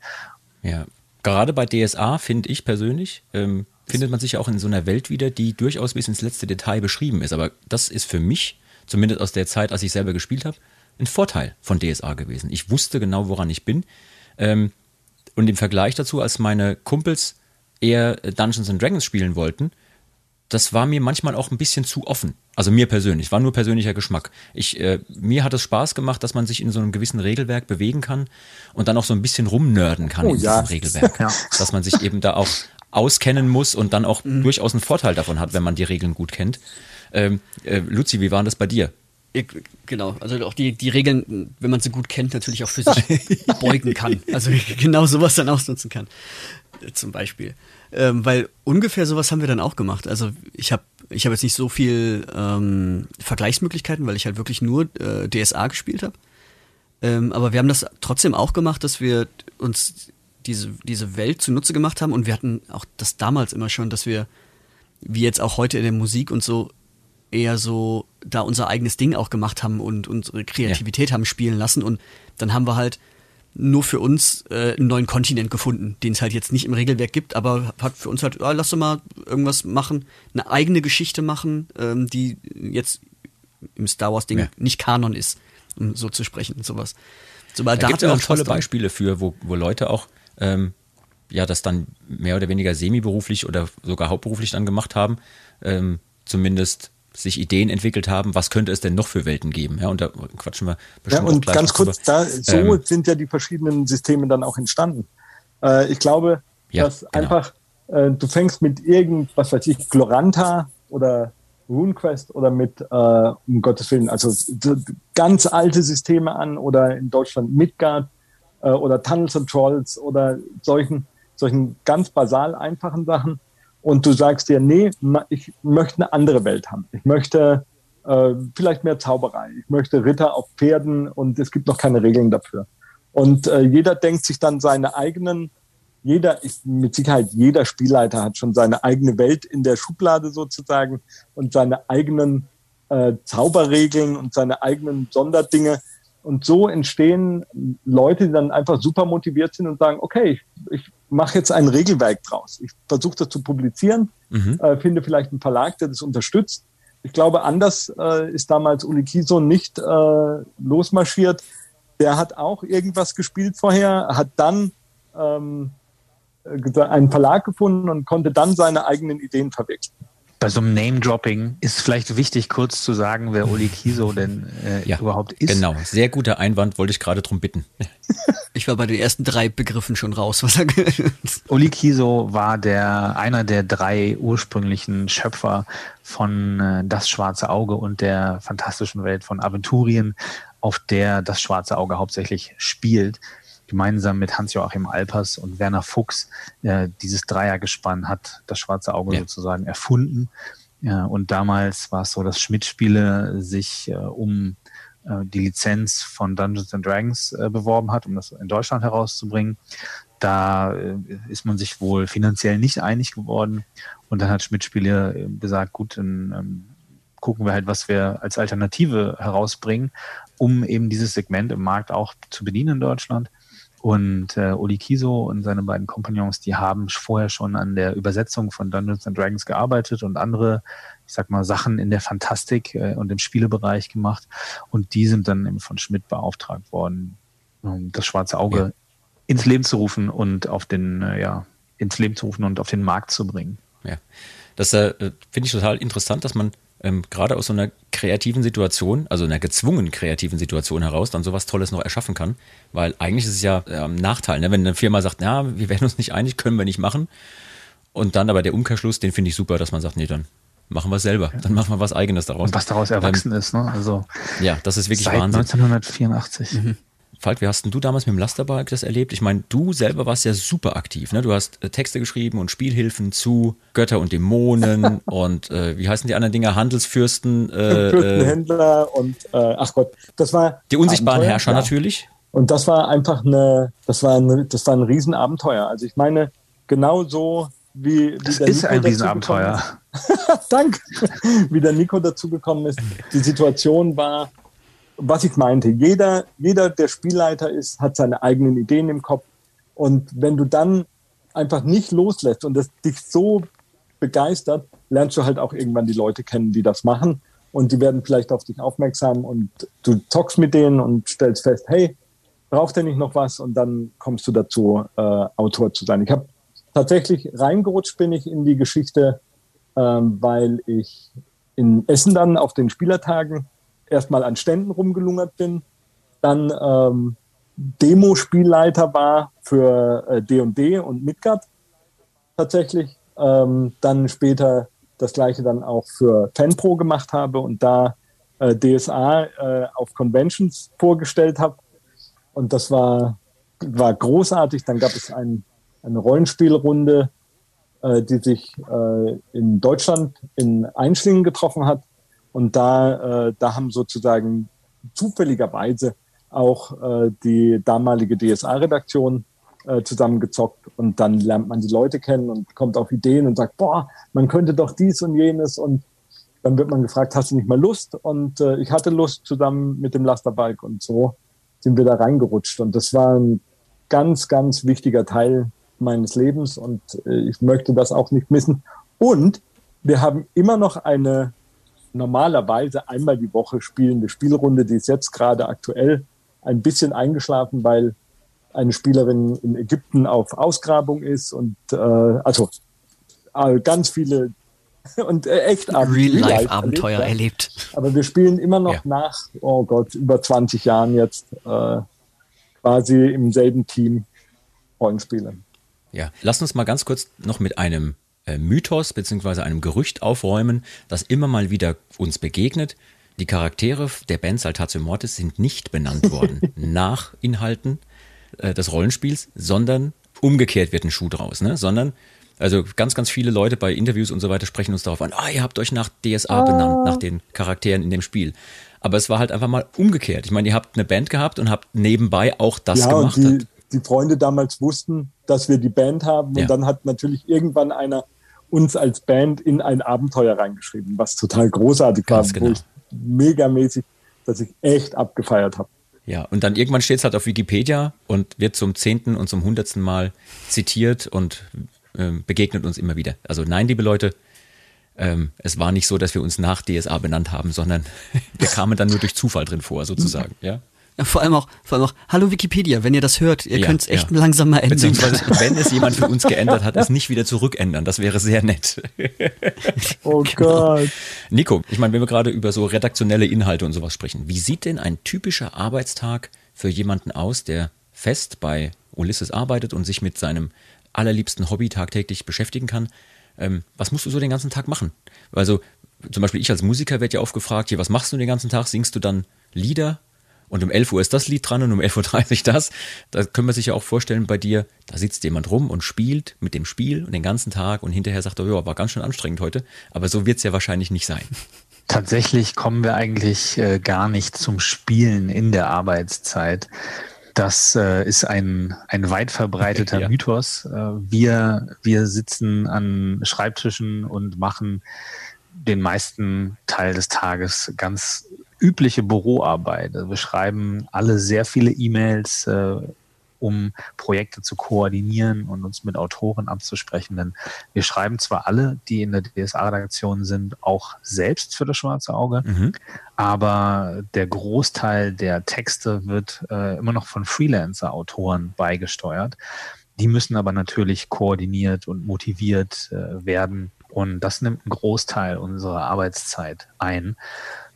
Ja, gerade bei DSA finde ich persönlich, ähm, findet man sich auch in so einer Welt wieder, die durchaus bis ins letzte Detail beschrieben ist. Aber das ist für mich, zumindest aus der Zeit, als ich selber gespielt habe, ein Vorteil von DSA gewesen. Ich wusste genau, woran ich bin. Ähm, und im Vergleich dazu, als meine Kumpels eher Dungeons and Dragons spielen wollten, das war mir manchmal auch ein bisschen zu offen. Also mir persönlich, war nur persönlicher Geschmack. Ich, äh, mir hat es Spaß gemacht, dass man sich in so einem gewissen Regelwerk bewegen kann und dann auch so ein bisschen rumnörden kann Oh in ja. diesem Regelwerk. Dass man sich eben da auch auskennen muss und dann auch durchaus einen Vorteil davon hat, wenn man die Regeln gut kennt. Ähm, äh, Luzi, wie war das bei dir? Ich, genau, also auch die, die Regeln, wenn man sie gut kennt, natürlich auch für sich beugen kann. Also genau sowas dann ausnutzen kann. Zum Beispiel. Ähm, weil ungefähr sowas haben wir dann auch gemacht. Also ich habe ich hab jetzt nicht so viel ähm, Vergleichsmöglichkeiten, weil ich halt wirklich nur äh, DSA gespielt habe. Ähm, aber wir haben das trotzdem auch gemacht, dass wir uns diese, diese Welt zunutze gemacht haben und wir hatten auch das damals immer schon, dass wir, wie jetzt auch heute in der Musik und so, eher so da unser eigenes Ding auch gemacht haben und unsere Kreativität haben spielen lassen und dann haben wir halt nur für uns äh, einen neuen Kontinent gefunden, den es halt jetzt nicht im Regelwerk gibt, aber hat für uns halt, ah, lass doch mal irgendwas machen, eine eigene Geschichte machen, ähm, die jetzt im Star Wars Ding Ja. nicht Kanon ist, um so zu sprechen und sowas. So, Da gibt es auch Spaß tolle. Beispiele für, wo, wo Leute auch ähm, ja das dann mehr oder weniger semi-beruflich oder sogar hauptberuflich dann gemacht haben, ähm, zumindest sich Ideen entwickelt haben, was könnte es denn noch für Welten geben? Ja, und da quatschen wir Ja, bestimmt auch und gleich ganz kurz, da, so Ähm, sind ja die verschiedenen Systeme dann auch entstanden. Äh, ich glaube, Ja, dass genau. einfach, äh, du fängst mit irgend, was weiß ich, Gloranta oder RuneQuest oder mit, äh, um Gottes Willen, also so ganz alte Systeme an oder in Deutschland Midgard äh, oder Tunnels and Trolls oder solchen, solchen ganz basal einfachen Sachen. Und du sagst dir, nee, ich möchte eine andere Welt haben. Ich möchte äh, vielleicht mehr Zauberei. Ich möchte Ritter auf Pferden und es gibt noch keine Regeln dafür. Und äh, jeder denkt sich dann seine eigenen, jeder, ich, mit Sicherheit jeder Spielleiter hat schon seine eigene Welt in der Schublade sozusagen und seine eigenen äh, Zauberregeln und seine eigenen Sonderdinge. Und so entstehen Leute, die dann einfach super motiviert sind und sagen, okay, ich, ich mache jetzt ein Regelwerk draus. Ich versuche das zu publizieren, Mhm. äh, finde vielleicht einen Verlag, der das unterstützt. Ich glaube, anders äh, ist damals Uli Kiso nicht äh, losmarschiert. Der hat auch irgendwas gespielt vorher, hat dann ähm, äh, einen Verlag gefunden und konnte dann seine eigenen Ideen verwirklichen. Bei so einem Name-Dropping ist vielleicht wichtig, kurz zu sagen, wer Uli Kiso denn äh, Ja, überhaupt ist. Genau, sehr guter Einwand, wollte ich gerade drum bitten. Ich war bei den ersten drei Begriffen schon raus, was er Uli Kiso war der, einer der drei ursprünglichen Schöpfer von äh, Das Schwarze Auge und der fantastischen Welt von Aventurien, auf der das Schwarze Auge hauptsächlich spielt. Gemeinsam mit Hans-Joachim Alpers und Werner Fuchs. Äh, dieses Dreiergespann hat das Schwarze Auge Ja. sozusagen erfunden. Ja, und damals war es so, dass Schmidt-Spiele sich äh, um äh, die Lizenz von Dungeons and Dragons äh, beworben hat, um das in Deutschland herauszubringen. Da äh, ist man sich wohl finanziell nicht einig geworden. Und dann hat Schmidt-Spiele äh, gesagt, gut, dann ähm, gucken wir halt, was wir als Alternative herausbringen, um eben dieses Segment im Markt auch zu bedienen in Deutschland. Und äh, Uli Kiso und seine beiden Kompagnons, die haben vorher schon an der Übersetzung von Dungeons and Dragons gearbeitet und andere, ich sag mal, Sachen in der Fantastik äh, und im Spielebereich gemacht. Und die sind dann eben von Schmidt beauftragt worden, um das schwarze Auge Ja. ins Leben zu rufen und auf den, äh, ja, ins Leben zu rufen und auf den Markt zu bringen. Ja. Das äh, finde ich total interessant, dass man ähm, gerade aus so einer kreativen Situation, also einer gezwungen kreativen Situation heraus, dann sowas Tolles noch erschaffen kann. Weil eigentlich ist es ja äh, ein Nachteil, ne? wenn eine Firma sagt, na, wir werden uns nicht einig, können wir nicht machen. Und dann aber der Umkehrschluss, den finde ich super, dass man sagt, nee, dann machen wir es selber. Dann machen wir was Eigenes daraus. Und was daraus erwachsen ist, ne? Also Ähm, ja, das ist wirklich seit Wahnsinn. 1984. Falk, wie hast denn du damals mit dem Lasterbike das erlebt? Ich meine, du selber warst ja super aktiv. Ne? Du hast äh, Texte geschrieben und Spielhilfen zu Götter und Dämonen und äh, wie heißen die anderen Dinger? Handelsfürsten. Äh, äh, Fürstenhändler und äh, ach Gott, das war die unsichtbaren Abenteuer, Herrscher ja. natürlich. Und das war einfach eine, das war ein, das war ein Riesenabenteuer. Also ich meine, genau so wie, wie Das der ist Nico ein Riesenabenteuer. Danke. Wie der Nico dazugekommen ist. Die Situation war, was ich meinte. Jeder, jeder, der Spielleiter ist, hat seine eigenen Ideen im Kopf. Und wenn du dann einfach nicht loslässt und das dich so begeistert, lernst du halt auch irgendwann die Leute kennen, die das machen. Und die werden vielleicht auf dich aufmerksam und du zockst mit denen und stellst fest, hey, braucht er nicht noch was? Und dann kommst du dazu, äh, Autor zu sein. Ich habe tatsächlich reingerutscht bin ich in die Geschichte ähm, weil ich in Essen dann auf den Spielertagen erstmal an Ständen rumgelungert bin, dann ähm, Demo-Spielleiter war für D&D äh, und Midgard tatsächlich, ähm, dann später das gleiche dann auch für FanPro gemacht habe und da äh, DSA äh, auf Conventions vorgestellt habe. Und das war, war großartig. Dann gab es ein, eine Rollenspielrunde, äh, die sich äh, in Deutschland in Einschlingen getroffen hat. Und da, äh, da haben sozusagen zufälligerweise auch äh, die damalige DSA-Redaktion äh, zusammengezockt. Und dann lernt man die Leute kennen und kommt auf Ideen und sagt, boah, man könnte doch dies und jenes. Und dann wird man gefragt, hast du nicht mal Lust? Und äh, ich hatte Lust zusammen mit dem Lasterbike und so sind wir da reingerutscht. Und das war ein ganz, ganz wichtiger Teil meines Lebens. Und äh, ich möchte das auch nicht missen. Und wir haben immer noch eine normalerweise einmal die Woche spielende Spielrunde, die ist jetzt gerade aktuell ein bisschen eingeschlafen, weil eine Spielerin in Ägypten auf Ausgrabung ist und äh, also äh, ganz viele und äh, echt Real-Life-Abenteuer erlebt, erlebt. Aber wir spielen immer noch ja. nach, oh Gott, über 20 Jahren jetzt äh, quasi im selben Team Rollenspiele. Ja, lass uns mal ganz kurz noch mit einem Mythos bzw. einem Gerücht aufräumen, das immer mal wieder uns begegnet. Die Charaktere der Band Saltatio Mortis sind nicht benannt worden nach Inhalten äh, des Rollenspiels, sondern umgekehrt wird ein Schuh draus, ne? Sondern also ganz, ganz viele Leute bei Interviews und so weiter sprechen uns darauf an, ah, ihr habt euch nach DSA oh. benannt, nach den Charakteren in dem Spiel. Aber es war halt einfach mal umgekehrt. Ich meine, ihr habt eine Band gehabt und habt nebenbei auch das ja, gemacht. Die, die Freunde damals wussten, dass wir die Band haben. Ja. Und dann hat natürlich irgendwann einer uns als Band in ein Abenteuer reingeschrieben, was total großartig war, genau. wo ich megamäßig, dass ich echt abgefeiert habe. Ja, und dann irgendwann steht es halt auf Wikipedia und wird zum zehnten und zum hundertsten Mal zitiert und ähm, begegnet uns immer wieder. Also nein, liebe Leute, ähm, es war nicht so, dass wir uns nach DSA benannt haben, sondern wir kamen dann nur durch Zufall drin vor, sozusagen. Ja. Ja, vor allem auch, vor allem auch, hallo Wikipedia, wenn ihr das hört, ihr ja, könnt es echt ja. langsam mal ändern. Beziehungsweise, wenn es jemand für uns geändert hat, es nicht wieder zurückändern. Das wäre sehr nett. Oh Gott. Nico, ich meine, wenn wir gerade über so redaktionelle Inhalte und sowas sprechen, wie sieht denn ein typischer Arbeitstag für jemanden aus, der fest bei Ulysses arbeitet und sich mit seinem allerliebsten Hobby tagtäglich beschäftigen kann. Ähm, was musst du so den ganzen Tag machen? Also zum Beispiel ich als Musiker werde ja oft gefragt, hier, was machst du den ganzen Tag? Singst du dann Lieder? Und um 11 Uhr ist das Lied dran und um 11.30 Uhr das. Da können wir sich ja auch vorstellen bei dir, da sitzt jemand rum und spielt mit dem Spiel und den ganzen Tag und hinterher sagt er, ja, war ganz schön anstrengend heute. Aber so wird es ja wahrscheinlich nicht sein. Tatsächlich kommen wir eigentlich äh, gar nicht zum Spielen in der Arbeitszeit. Das äh, ist ein, ein weit verbreiteter ja. Mythos. Äh, wir, wir sitzen an Schreibtischen und machen den meisten Teil des Tages ganz übliche Büroarbeit. Wir schreiben alle sehr viele E-Mails, äh, um Projekte zu koordinieren und uns mit Autoren abzusprechen. Denn wir schreiben zwar alle, die in der DSA-Redaktion sind, auch selbst für das Schwarze Auge, mhm. aber der Großteil der Texte wird äh, immer noch von Freelancer-Autoren beigesteuert. Die müssen aber natürlich koordiniert und motiviert äh, werden. Und das nimmt einen Großteil unserer Arbeitszeit ein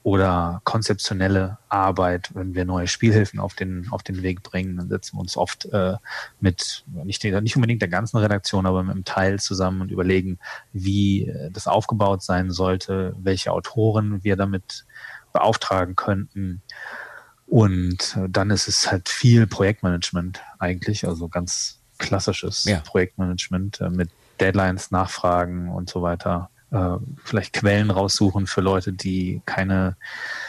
oder konzeptionelle Arbeit, wenn wir neue Spielhilfen auf den, auf den Weg bringen, dann setzen wir uns oft äh, mit, nicht, nicht unbedingt der ganzen Redaktion, aber mit einem Teil zusammen und überlegen, wie äh, das aufgebaut sein sollte, welche Autoren wir damit beauftragen könnten. Und äh, dann ist es halt viel Projektmanagement eigentlich, also ganz klassisches ja. Projektmanagement äh, mit Deadlines, Nachfragen und so weiter äh, vielleicht Quellen raussuchen für Leute, die keine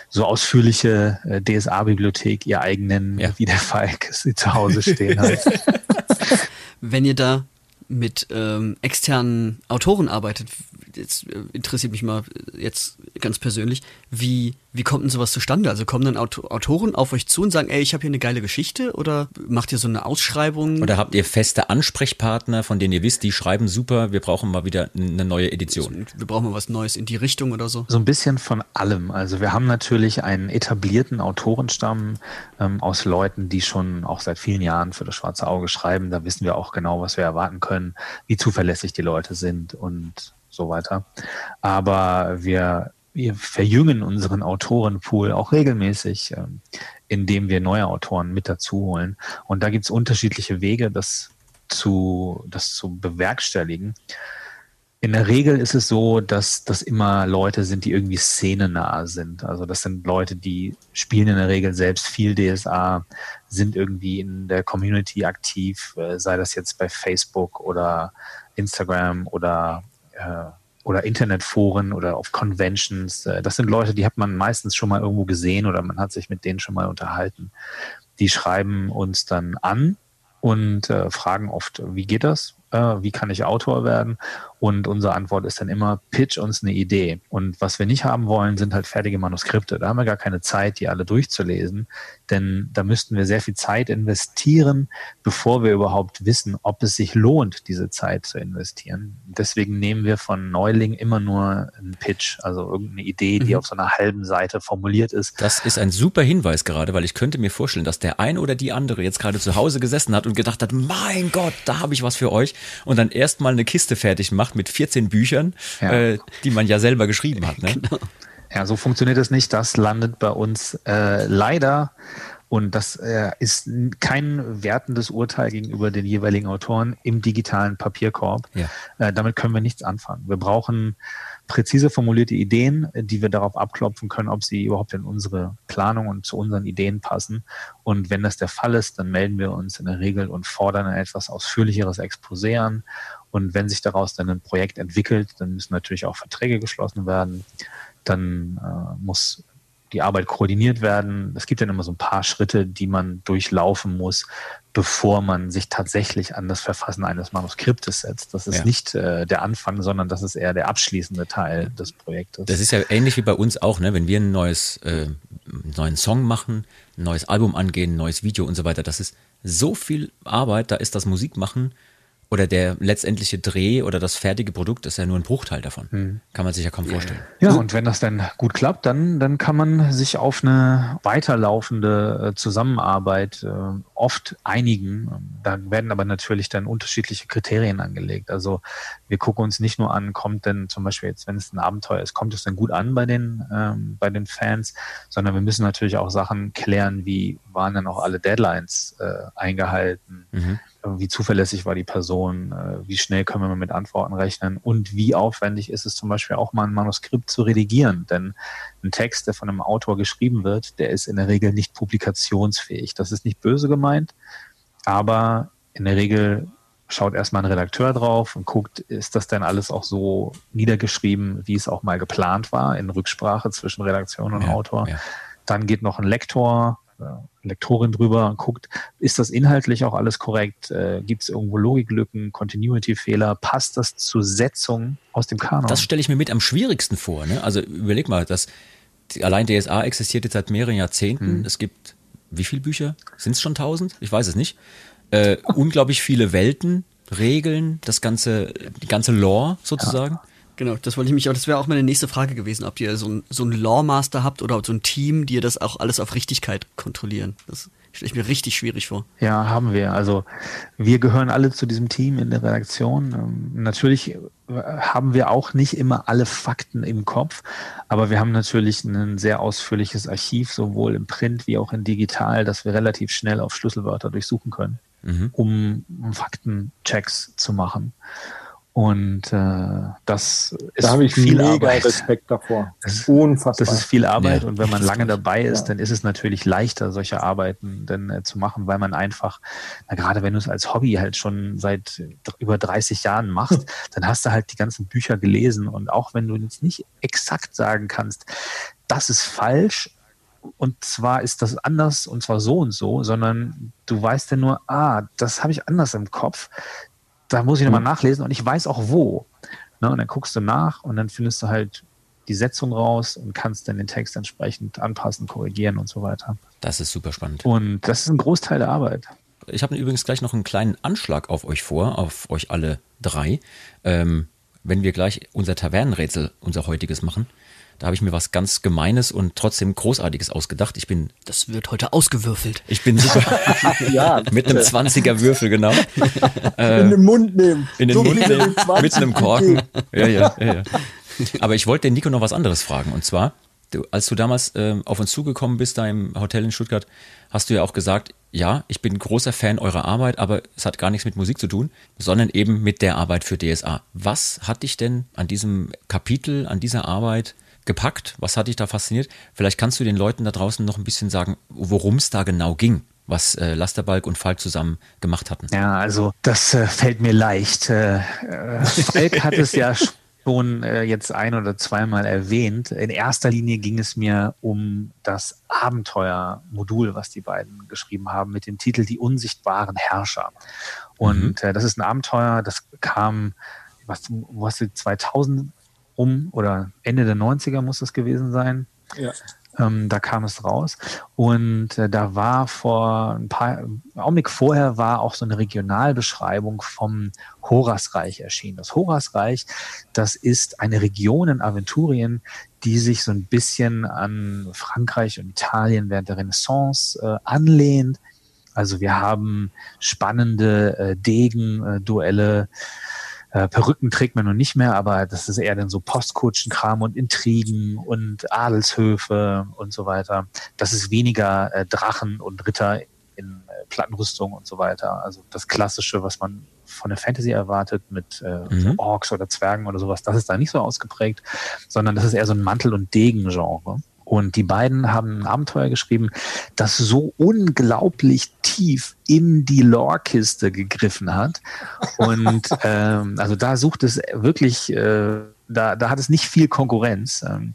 so ausführliche äh, DSA-Bibliothek ihr eigen nennen, ja. wie der Falk sie zu Hause stehen hat. Wenn ihr da mit ähm, externen Autoren arbeitet, jetzt äh, interessiert mich mal jetzt ganz persönlich, wie, wie kommt denn sowas zustande? Also kommen dann Autoren auf euch zu und sagen, ey, ich habe hier eine geile Geschichte oder macht ihr so eine Ausschreibung? Oder habt ihr feste Ansprechpartner, von denen ihr wisst, die schreiben super, wir brauchen mal wieder eine neue Edition? Wir brauchen mal was Neues in die Richtung oder so? So ein bisschen von allem. Also wir haben natürlich einen etablierten Autorenstamm ähm, aus Leuten, die schon auch seit vielen Jahren für das Schwarze Auge schreiben. Da wissen wir auch genau, was wir erwarten können, wie zuverlässig die Leute sind und so weiter. Aber wir, wir verjüngen unseren Autorenpool auch regelmäßig, ähm, indem wir neue Autoren mit dazu holen. Und da gibt es unterschiedliche Wege, das zu, das zu bewerkstelligen. In der Regel ist es so, dass das immer Leute sind, die irgendwie szenenah sind. Also das sind Leute, die spielen in der Regel selbst viel DSA, sind irgendwie in der Community aktiv, äh, sei das jetzt bei Facebook oder Instagram oder oder Internetforen oder auf Conventions. Äh, das sind Leute, die hat man meistens schon mal irgendwo gesehen oder man hat sich mit denen schon mal unterhalten. Die schreiben uns dann an und äh, fragen oft, wie geht das? Äh, wie kann ich Autor werden? Und unsere Antwort ist dann immer, pitch uns eine Idee. Und was wir nicht haben wollen, sind halt fertige Manuskripte. Da haben wir gar keine Zeit, die alle durchzulesen, denn da müssten wir sehr viel Zeit investieren, bevor wir überhaupt wissen, ob es sich lohnt, diese Zeit zu investieren. Deswegen nehmen wir von Neuling immer nur einen Pitch, also irgendeine Idee, die mhm. auf so einer halben Seite formuliert ist. Das ist ein super Hinweis gerade, weil ich könnte mir vorstellen, dass der ein oder die andere jetzt gerade zu Hause gesessen hat und gedacht hat, mein Gott, da habe ich was für euch und dann erstmal eine Kiste fertig macht mit 14 Büchern, ja. äh, die man ja selber geschrieben hat. Ne? Genau. Ja, so funktioniert es nicht. Das landet bei uns äh, leider und das äh, ist kein wertendes Urteil gegenüber den jeweiligen Autoren im digitalen Papierkorb. Ja. Äh, damit können wir nichts anfangen. Wir brauchen präzise formulierte Ideen, die wir darauf abklopfen können, ob sie überhaupt in unsere Planung und zu unseren Ideen passen. Und wenn das der Fall ist, dann melden wir uns in der Regel und fordern ein etwas ausführlicheres Exposé an. Und wenn sich daraus dann ein Projekt entwickelt, dann müssen natürlich auch Verträge geschlossen werden. Dann äh, muss die Arbeit koordiniert werden. Es gibt dann immer so ein paar Schritte, die man durchlaufen muss, bevor man sich tatsächlich an das Verfassen eines Manuskriptes setzt. Das ist ja. nicht äh, der Anfang, sondern das ist eher der abschließende Teil des Projektes. Das ist ja ähnlich wie bei uns auch, ne? wenn wir ein neues, äh, einen neuen Song machen, ein neues Album angehen, ein neues Video und so weiter. Das ist so viel Arbeit, da ist das Musikmachen oder der letztendliche Dreh oder das fertige Produkt ist ja nur ein Bruchteil davon. Hm. Kann man sich ja kaum vorstellen. Ja, und wenn das dann gut klappt, dann, dann kann man sich auf eine weiterlaufende äh, Zusammenarbeit äh, oft einigen. Da werden aber natürlich dann unterschiedliche Kriterien angelegt. Also wir gucken uns nicht nur an, kommt denn zum Beispiel jetzt, wenn es ein Abenteuer ist, kommt es denn gut an bei den, ähm, bei den Fans, sondern wir müssen natürlich auch Sachen klären, wie waren dann auch alle Deadlines äh, eingehalten. Mhm wie zuverlässig war die Person, äh, wie schnell können wir mit Antworten rechnen und wie aufwendig ist es zum Beispiel auch mal ein Manuskript zu redigieren. Denn ein Text, der von einem Autor geschrieben wird, der ist in der Regel nicht publikationsfähig. Das ist nicht böse gemeint, aber in der Regel schaut erstmal ein Redakteur drauf und guckt, ist das denn alles auch so niedergeschrieben, wie es auch mal geplant war, in Rücksprache zwischen Redaktion und ja, Autor. Ja. Dann geht noch ein Lektor Lektorin drüber und guckt, ist das inhaltlich auch alles korrekt? Äh, Gibt es irgendwo Logiklücken, Continuity-Fehler? Passt das zur Setzung aus dem Kanon? Das stelle ich mir mit am schwierigsten vor. Ne? Also überleg mal, dass allein DSA existiert jetzt seit mehreren Jahrzehnten. Hm. Es gibt wie viele Bücher? Sind es schon tausend? Ich weiß es nicht. Äh, unglaublich viele Welten, Regeln, das ganze, die ganze Lore sozusagen. Ja. Genau, das wollte ich mich, aber das wäre auch meine nächste Frage gewesen, ob ihr so ein, so ein Lawmaster habt oder so ein Team, die ihr das auch alles auf Richtigkeit kontrollieren. Das stelle ich mir richtig schwierig vor. Ja, haben wir. Also wir gehören alle zu diesem Team in der Redaktion. Ähm, natürlich äh, haben wir auch nicht immer alle Fakten im Kopf, aber wir haben natürlich ein sehr ausführliches Archiv, sowohl im Print wie auch in digital, dass wir relativ schnell auf Schlüsselwörter durchsuchen können, mhm. um Faktenchecks zu machen. Und äh, das ist da habe ich viel mega Arbeit. Respekt davor. Das ist unfassbar. Das ist viel Arbeit ja. und wenn man lange dabei ist, ja. dann ist es natürlich leichter, solche Arbeiten dann äh, zu machen, weil man einfach, na, gerade wenn du es als Hobby halt schon seit über 30 Jahren machst, dann hast du halt die ganzen Bücher gelesen und auch wenn du jetzt nicht exakt sagen kannst, das ist falsch, und zwar ist das anders und zwar so und so, sondern du weißt ja nur, ah, das habe ich anders im Kopf da muss ich nochmal mhm. nachlesen und ich weiß auch wo. Ne, und dann guckst du nach und dann findest du halt die Setzung raus und kannst dann den Text entsprechend anpassen, korrigieren und so weiter. Das ist super spannend. Und das ist ein Großteil der Arbeit. Ich habe übrigens gleich noch einen kleinen Anschlag auf euch vor, auf euch alle drei. Ähm, wenn wir gleich unser Tavernenrätsel, unser heutiges machen. Da habe ich mir was ganz Gemeines und trotzdem Großartiges ausgedacht. Ich bin, Das wird heute ausgewürfelt. ich bin super. Ja, mit einem 20er Würfel, genau. in den Mund nehmen. In den So Mund nehmen, wie 20 mit einem Korken. Ja, ja, ja, ja. Aber ich wollte den Nico noch was anderes fragen. Und zwar, du, als du damals ähm, auf uns zugekommen bist, da im Hotel in Stuttgart, hast du ja auch gesagt, ja, ich bin großer Fan eurer Arbeit, aber es hat gar nichts mit Musik zu tun, sondern eben mit der Arbeit für DSA. Was hat dich denn an diesem Kapitel, an dieser Arbeit gepackt? Was hat dich da fasziniert? Vielleicht kannst du den Leuten da draußen noch ein bisschen sagen, worum es da genau ging, was äh, Lasterbalk und Falk zusammen gemacht hatten. Ja, also das äh, fällt mir leicht. Äh, äh, Falk hat es ja schon äh, jetzt ein oder zweimal erwähnt. In erster Linie ging es mir um das Abenteuermodul, was die beiden geschrieben haben, mit dem Titel Die unsichtbaren Herrscher. Und äh, das ist ein Abenteuer, das kam, was, du 2000 rum oder Ende der 90er muss das gewesen sein. Ja. Ähm, da kam es raus. Und äh, da war vor ein paar Augenblick vorher war auch so eine Regionalbeschreibung vom Horasreich erschienen. Das Horasreich, das ist eine Region in Aventurien, die sich so ein bisschen an Frankreich und Italien während der Renaissance äh, anlehnt. Also wir haben spannende äh, Degen-Duelle. Äh, Perücken trägt man noch nicht mehr, aber das ist eher dann so Postkutschenkram und Intrigen und Adelshöfe und so weiter. Das ist weniger äh, Drachen und Ritter in äh, Plattenrüstung und so weiter. Also das Klassische, was man von der Fantasy erwartet mit äh, Mhm. Orks oder Zwergen oder sowas, das ist da nicht so ausgeprägt, sondern das ist eher so ein Mantel- und Degen-Genre. Und die beiden haben ein Abenteuer geschrieben, das so unglaublich tief in die Lore-Kiste gegriffen hat. Und ähm, also da sucht es wirklich, äh, da, da hat es nicht viel Konkurrenz. Ähm,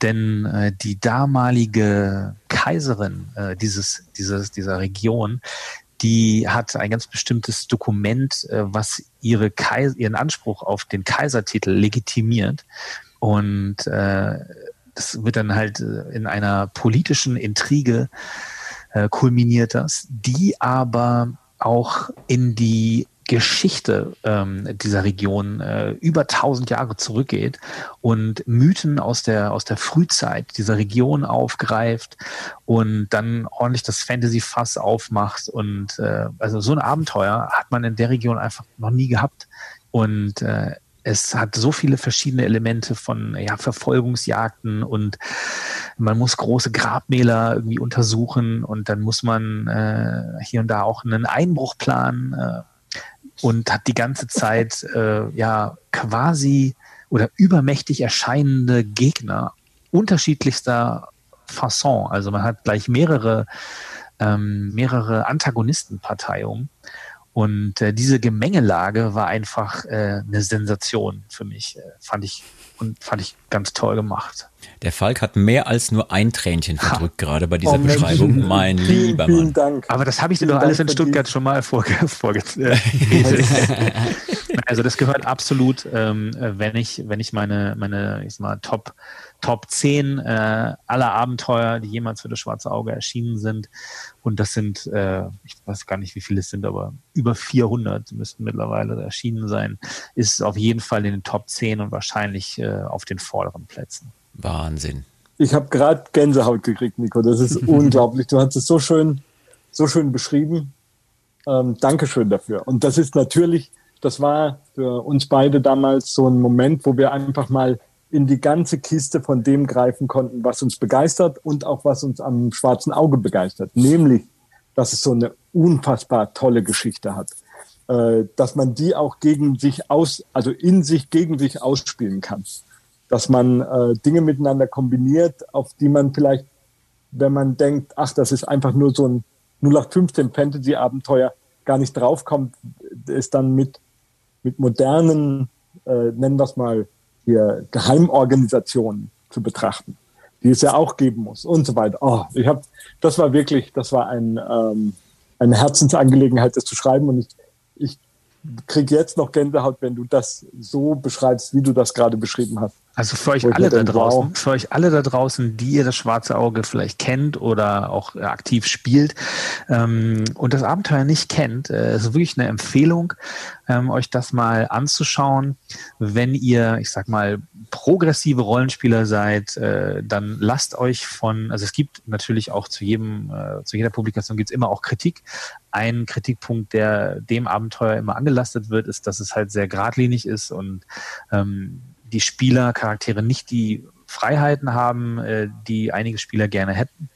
denn äh, die damalige Kaiserin äh, dieses, dieses, dieser Region, die hat ein ganz bestimmtes Dokument, äh, was ihre Kais ihren Anspruch auf den Kaisertitel legitimiert. Und äh, das wird dann halt äh, in einer politischen Intrige äh, kulminiert das, die aber auch in die Geschichte ähm, dieser Region äh, über tausend Jahre zurückgeht und Mythen aus der aus der Frühzeit dieser Region aufgreift und dann ordentlich das Fantasy-Fass aufmacht und äh, also so ein Abenteuer hat man in der Region einfach noch nie gehabt und äh, es hat so viele verschiedene Elemente von ja, Verfolgungsjagden und man muss große Grabmäler irgendwie untersuchen und dann muss man äh, hier und da auch einen Einbruch planen äh, und hat die ganze Zeit äh, ja quasi oder übermächtig erscheinende Gegner unterschiedlichster Fasson. Also man hat gleich mehrere, ähm, mehrere Antagonistenparteien. Und äh, diese Gemengelage war einfach äh, eine Sensation für mich. Äh, fand ich und fand ich ganz toll gemacht. Der Falk hat mehr als nur ein Tränchen verdrückt gerade bei dieser Oh. Beschreibung. Mein Vielen, lieber vielen Mann. Dank. Aber das habe ich dir Vielen doch alles in Dank für Stuttgart schon mal vorge vorge äh, Also das gehört absolut, ähm, äh, wenn ich, wenn ich meine, meine, ich sag mal, Top, Top 10 äh, aller Abenteuer, die jemals für das Schwarze Auge erschienen sind. Und das sind, äh, ich weiß gar nicht, wie viele es sind, aber über 400 müssten mittlerweile erschienen sein, ist auf jeden Fall in den Top 10 und wahrscheinlich äh, auf den vorderen Plätzen. Wahnsinn. Ich habe gerade Gänsehaut gekriegt, Nico. Das ist unglaublich. Du hast es so schön, so schön beschrieben. Ähm, Dankeschön dafür. Und das ist natürlich, das war für uns beide damals so ein Moment, wo wir einfach mal in die ganze Kiste von dem greifen konnten, was uns begeistert und auch was uns am schwarzen Auge begeistert. Nämlich, dass es so eine unfassbar tolle Geschichte hat. Äh, dass man die auch gegen sich aus, also in sich gegen sich ausspielen kann dass man äh, Dinge miteinander kombiniert, auf die man vielleicht, wenn man denkt, ach, das ist einfach nur so ein 0815 Fantasy-Abenteuer, gar nicht draufkommt, ist dann mit, mit modernen, äh, nennen wir es mal hier, Geheimorganisationen zu betrachten, die es ja auch geben muss und so weiter. Oh, ich habe, das war wirklich, das war ein, ähm, eine Herzensangelegenheit, das zu schreiben und ich, ich kriege jetzt noch Gänsehaut, wenn du das so beschreibst, wie du das gerade beschrieben hast. Also für euch alle da draußen, wow. für euch alle da draußen, die ihr das schwarze Auge vielleicht kennt oder auch aktiv spielt ähm, und das Abenteuer nicht kennt, äh, ist wirklich eine Empfehlung, ähm, euch das mal anzuschauen. Wenn ihr, ich sag mal, progressive Rollenspieler seid, äh, dann lasst euch von, also es gibt natürlich auch zu jedem, äh, zu jeder Publikation gibt es immer auch Kritik. Ein Kritikpunkt, der dem Abenteuer immer angelastet wird, ist, dass es halt sehr geradlinig ist und ähm, die Spielercharaktere nicht die Freiheiten haben, äh, die einige Spieler gerne hätten.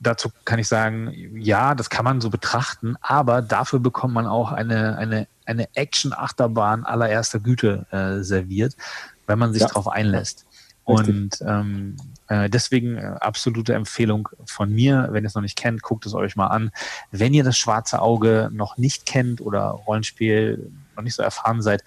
Dazu kann ich sagen, ja, das kann man so betrachten, aber dafür bekommt man auch eine, eine, eine Action-Achterbahn allererster Güte äh, serviert, wenn man sich ja. darauf einlässt. Und ähm, äh, deswegen äh, absolute Empfehlung von mir, wenn ihr es noch nicht kennt, guckt es euch mal an. Wenn ihr das schwarze Auge noch nicht kennt oder Rollenspiel noch nicht so erfahren seid,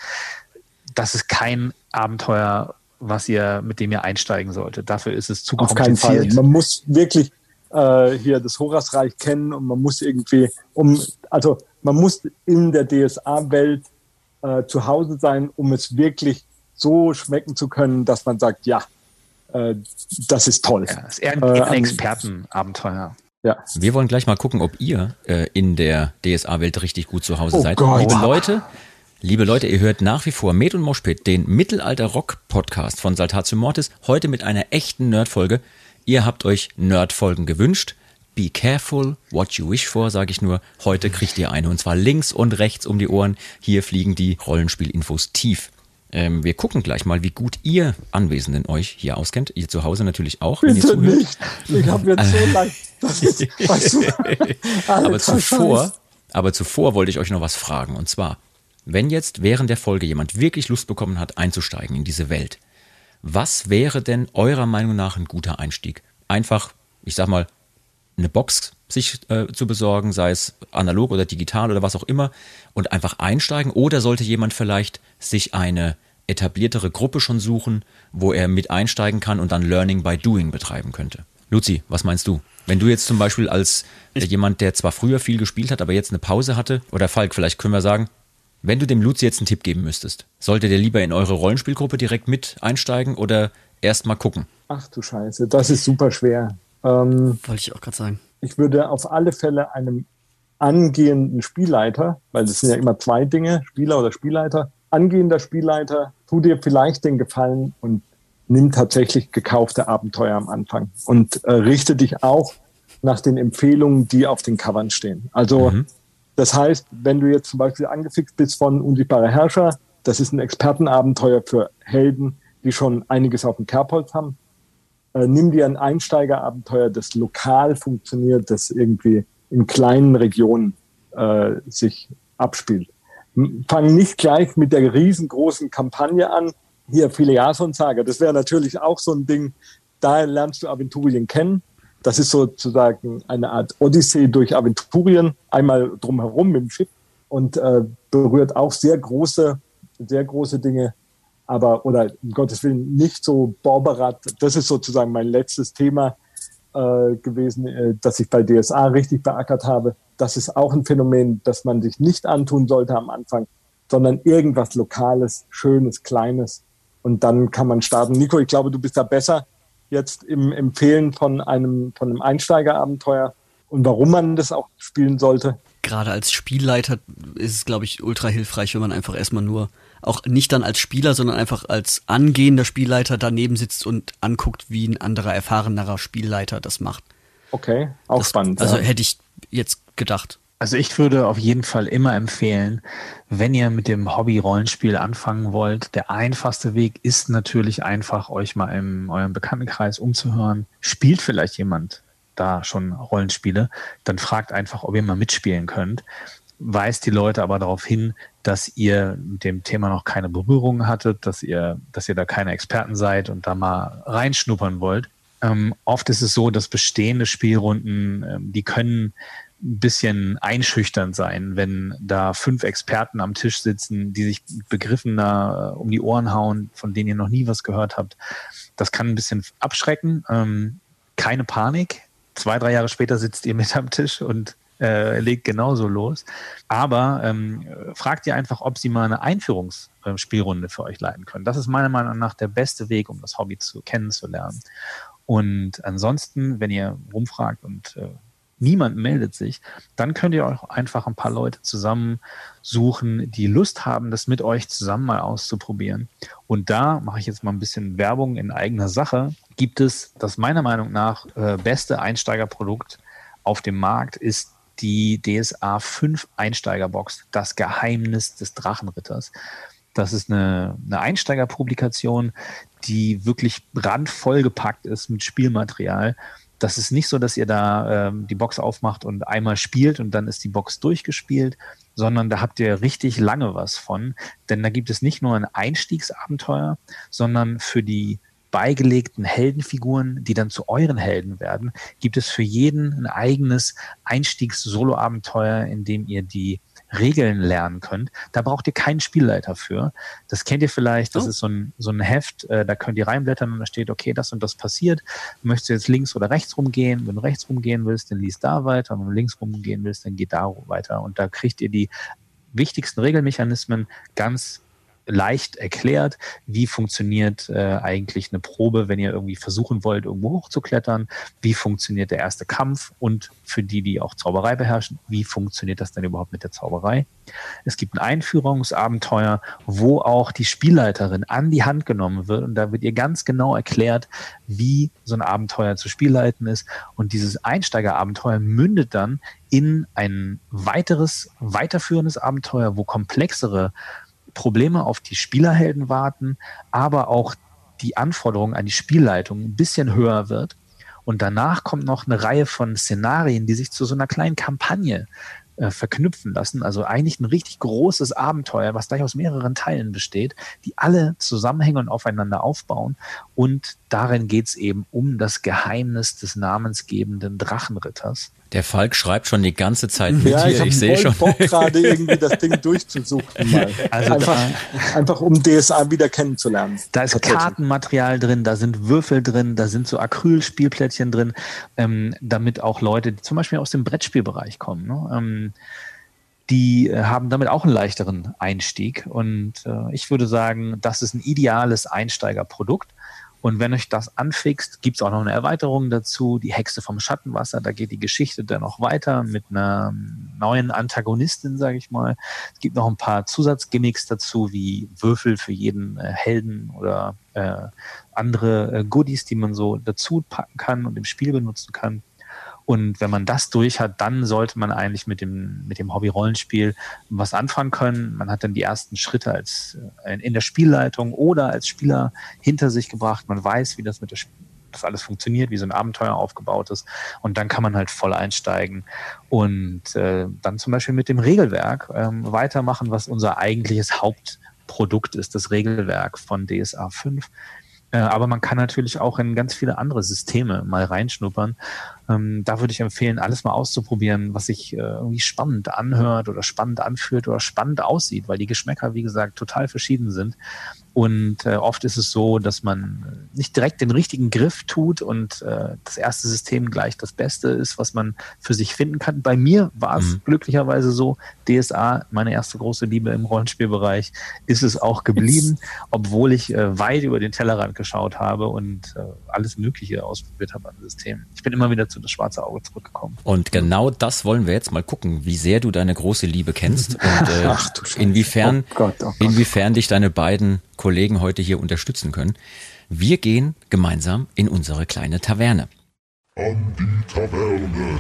das ist kein Abenteuer, was ihr, mit dem ihr einsteigen solltet. Dafür ist es zu Auf keinen Fall. Man muss wirklich äh, hier das Horasreich kennen und man muss irgendwie, um, also man muss in der DSA-Welt äh, zu Hause sein, um es wirklich so schmecken zu können, dass man sagt, ja, äh, das ist toll. Ja, das ist eher ein, eher ein äh, Expertenabenteuer. Ja. Wir wollen gleich mal gucken, ob ihr äh, in der DSA-Welt richtig gut zu Hause oh seid. Gott. Liebe Leute, Liebe Leute, ihr hört nach wie vor Med und Moshpit, den Mittelalter-Rock-Podcast von Saltatio Mortis, heute mit einer echten Nerd-Folge. Ihr habt euch Nerd-Folgen gewünscht. Be careful what you wish for, sage ich nur. Heute kriegt ihr eine und zwar links und rechts um die Ohren. Hier fliegen die Rollenspiel-Infos tief. Ähm, wir gucken gleich mal, wie gut ihr Anwesenden euch hier auskennt. Ihr zu Hause natürlich auch. Bitte wenn ihr nicht. Ich habe jetzt so leicht. Das ist, weißt du, aber zuvor, aber zuvor wollte ich euch noch was fragen. Und zwar, wenn jetzt während der Folge jemand wirklich Lust bekommen hat, einzusteigen in diese Welt, was wäre denn eurer Meinung nach ein guter Einstieg? Einfach, ich sag mal, eine Box sich äh, zu besorgen, sei es analog oder digital oder was auch immer, und einfach einsteigen? Oder sollte jemand vielleicht sich eine etabliertere Gruppe schon suchen, wo er mit einsteigen kann und dann Learning by Doing betreiben könnte? Luzi, was meinst du? Wenn du jetzt zum Beispiel als ich jemand, der zwar früher viel gespielt hat, aber jetzt eine Pause hatte, oder Falk, vielleicht können wir sagen, wenn du dem Luzi jetzt einen Tipp geben müsstest, sollte der lieber in eure Rollenspielgruppe direkt mit einsteigen oder erst mal gucken? Ach du Scheiße, das ist super schwer. Ähm, Wollte ich auch gerade sagen. Ich würde auf alle Fälle einem angehenden Spielleiter, weil das sind ja immer zwei Dinge, Spieler oder Spielleiter, angehender Spielleiter, tu dir vielleicht den Gefallen und nimm tatsächlich gekaufte Abenteuer am Anfang und äh, richte dich auch nach den Empfehlungen, die auf den Covern stehen. Also mhm. Das heißt, wenn du jetzt zum Beispiel angefixt bist von Unsichtbarer Herrscher, das ist ein Expertenabenteuer für Helden, die schon einiges auf dem Kerbholz haben. Äh, nimm dir ein Einsteigerabenteuer, das lokal funktioniert, das irgendwie in kleinen Regionen äh, sich abspielt. Fang nicht gleich mit der riesengroßen Kampagne an. Hier Filiason-Saga, das wäre natürlich auch so ein Ding. Da lernst du Aventurien kennen. Das ist sozusagen eine Art Odyssee durch Aventurien, einmal drumherum mit dem Schiff und äh, berührt auch sehr große, sehr große Dinge. Aber, oder um Gottes Willen, nicht so Borberat. Das ist sozusagen mein letztes Thema äh, gewesen, äh, das ich bei DSA richtig beackert habe. Das ist auch ein Phänomen, das man sich nicht antun sollte am Anfang, sondern irgendwas Lokales, Schönes, Kleines. Und dann kann man starten. Nico, ich glaube, du bist da besser jetzt im Empfehlen von einem, von einem Einsteigerabenteuer und warum man das auch spielen sollte. Gerade als Spielleiter ist es, glaube ich, ultra hilfreich, wenn man einfach erstmal nur, auch nicht dann als Spieler, sondern einfach als angehender Spielleiter daneben sitzt und anguckt, wie ein anderer, erfahrenerer Spielleiter das macht. Okay, auch das, spannend. Also ja. hätte ich jetzt gedacht. Also ich würde auf jeden Fall immer empfehlen, wenn ihr mit dem Hobby Rollenspiel anfangen wollt, der einfachste Weg ist natürlich einfach, euch mal in eurem Bekanntenkreis umzuhören. Spielt vielleicht jemand da schon Rollenspiele, dann fragt einfach, ob ihr mal mitspielen könnt. Weist die Leute aber darauf hin, dass ihr mit dem Thema noch keine Berührung hattet, dass ihr, dass ihr da keine Experten seid und da mal reinschnuppern wollt. Ähm, oft ist es so, dass bestehende Spielrunden, ähm, die können ein bisschen einschüchternd sein, wenn da fünf Experten am Tisch sitzen, die sich Begriffen da äh, um die Ohren hauen, von denen ihr noch nie was gehört habt. Das kann ein bisschen abschrecken. Ähm, keine Panik. Zwei, drei Jahre später sitzt ihr mit am Tisch und äh, legt genauso los. Aber ähm, fragt ihr einfach, ob sie mal eine Einführungsspielrunde für euch leiten können. Das ist meiner Meinung nach der beste Weg, um das Hobby zu kennenzulernen. Und ansonsten, wenn ihr rumfragt und äh, niemand meldet sich, dann könnt ihr auch einfach ein paar Leute zusammensuchen, die Lust haben, das mit euch zusammen mal auszuprobieren. Und da mache ich jetzt mal ein bisschen Werbung in eigener Sache. Gibt es das meiner Meinung nach äh, beste Einsteigerprodukt auf dem Markt ist die DSA 5 Einsteigerbox, das Geheimnis des Drachenritters. Das ist eine, eine Einsteigerpublikation, die wirklich randvoll gepackt ist mit Spielmaterial das ist nicht so, dass ihr da ähm, die Box aufmacht und einmal spielt und dann ist die Box durchgespielt, sondern da habt ihr richtig lange was von. Denn da gibt es nicht nur ein Einstiegsabenteuer, sondern für die beigelegten Heldenfiguren, die dann zu euren Helden werden, gibt es für jeden ein eigenes Einstiegs-Solo-Abenteuer, in dem ihr die Regeln lernen könnt. Da braucht ihr keinen Spielleiter für. Das kennt ihr vielleicht, das oh. ist so ein, so ein Heft, äh, da könnt ihr reinblättern und da steht, okay, das und das passiert. Möchtest du jetzt links oder rechts rumgehen? Wenn du rechts rumgehen willst, dann liest da weiter. Und wenn du links rumgehen willst, dann geht da weiter. Und da kriegt ihr die wichtigsten Regelmechanismen ganz leicht erklärt, wie funktioniert äh, eigentlich eine Probe, wenn ihr irgendwie versuchen wollt, irgendwo hochzuklettern, wie funktioniert der erste Kampf? Und für die, die auch Zauberei beherrschen, wie funktioniert das denn überhaupt mit der Zauberei. Es gibt ein Einführungsabenteuer, wo auch die Spielleiterin an die Hand genommen wird und da wird ihr ganz genau erklärt, wie so ein Abenteuer zu spielleiten ist. Und dieses Einsteigerabenteuer mündet dann in ein weiteres, weiterführendes Abenteuer, wo komplexere Probleme auf die Spielerhelden warten, aber auch die Anforderung an die Spielleitung ein bisschen höher wird. Und danach kommt noch eine Reihe von Szenarien, die sich zu so einer kleinen Kampagne äh, verknüpfen lassen. Also eigentlich ein richtig großes Abenteuer, was gleich aus mehreren Teilen besteht, die alle zusammenhängen und aufeinander aufbauen. Und darin geht es eben um das Geheimnis des namensgebenden Drachenritters. Der Falk schreibt schon die ganze Zeit mit ja, hier. Ich, ich sehe schon. Bock gerade irgendwie das Ding durchzusuchen. Mal. Also einfach, einfach um DSA wieder kennenzulernen. Da ist Kartenmaterial drin, da sind Würfel drin, da sind so Acrylspielplättchen drin, ähm, damit auch Leute, die zum Beispiel aus dem Brettspielbereich kommen, ne, ähm, die äh, haben damit auch einen leichteren Einstieg. Und äh, ich würde sagen, das ist ein ideales Einsteigerprodukt. Und wenn euch das anfixt, gibt es auch noch eine Erweiterung dazu, die Hexe vom Schattenwasser. Da geht die Geschichte dann noch weiter mit einer neuen Antagonistin, sage ich mal. Es gibt noch ein paar Zusatzgimmicks dazu, wie Würfel für jeden äh, Helden oder äh, andere äh, Goodies, die man so dazu packen kann und im Spiel benutzen kann. Und wenn man das durch hat, dann sollte man eigentlich mit dem, mit dem Hobby-Rollenspiel was anfangen können. Man hat dann die ersten Schritte als, äh, in der Spielleitung oder als Spieler hinter sich gebracht. Man weiß, wie das mit der das alles funktioniert, wie so ein Abenteuer aufgebaut ist. Und dann kann man halt voll einsteigen und äh, dann zum Beispiel mit dem Regelwerk ähm, weitermachen, was unser eigentliches Hauptprodukt ist, das Regelwerk von DSA 5. Äh, aber man kann natürlich auch in ganz viele andere Systeme mal reinschnuppern. Ähm, da würde ich empfehlen, alles mal auszuprobieren, was sich äh, irgendwie spannend anhört oder spannend anfühlt oder spannend aussieht, weil die Geschmäcker, wie gesagt, total verschieden sind. Und äh, oft ist es so, dass man nicht direkt den richtigen Griff tut und äh, das erste System gleich das Beste ist, was man für sich finden kann. Bei mir war es mhm. glücklicherweise so, DSA, meine erste große Liebe im Rollenspielbereich, ist es auch geblieben, obwohl ich äh, weit über den Tellerrand geschaut habe und äh, alles Mögliche ausprobiert habe an Systemen. Ich bin immer wieder zu das schwarze Auge zurückgekommen. Und genau das wollen wir jetzt mal gucken, wie sehr du deine große Liebe kennst und äh, Ach, inwiefern, oh Gott, oh Gott. inwiefern dich deine beiden Kollegen heute hier unterstützen können. Wir gehen gemeinsam in unsere kleine Taverne. An die Taverne.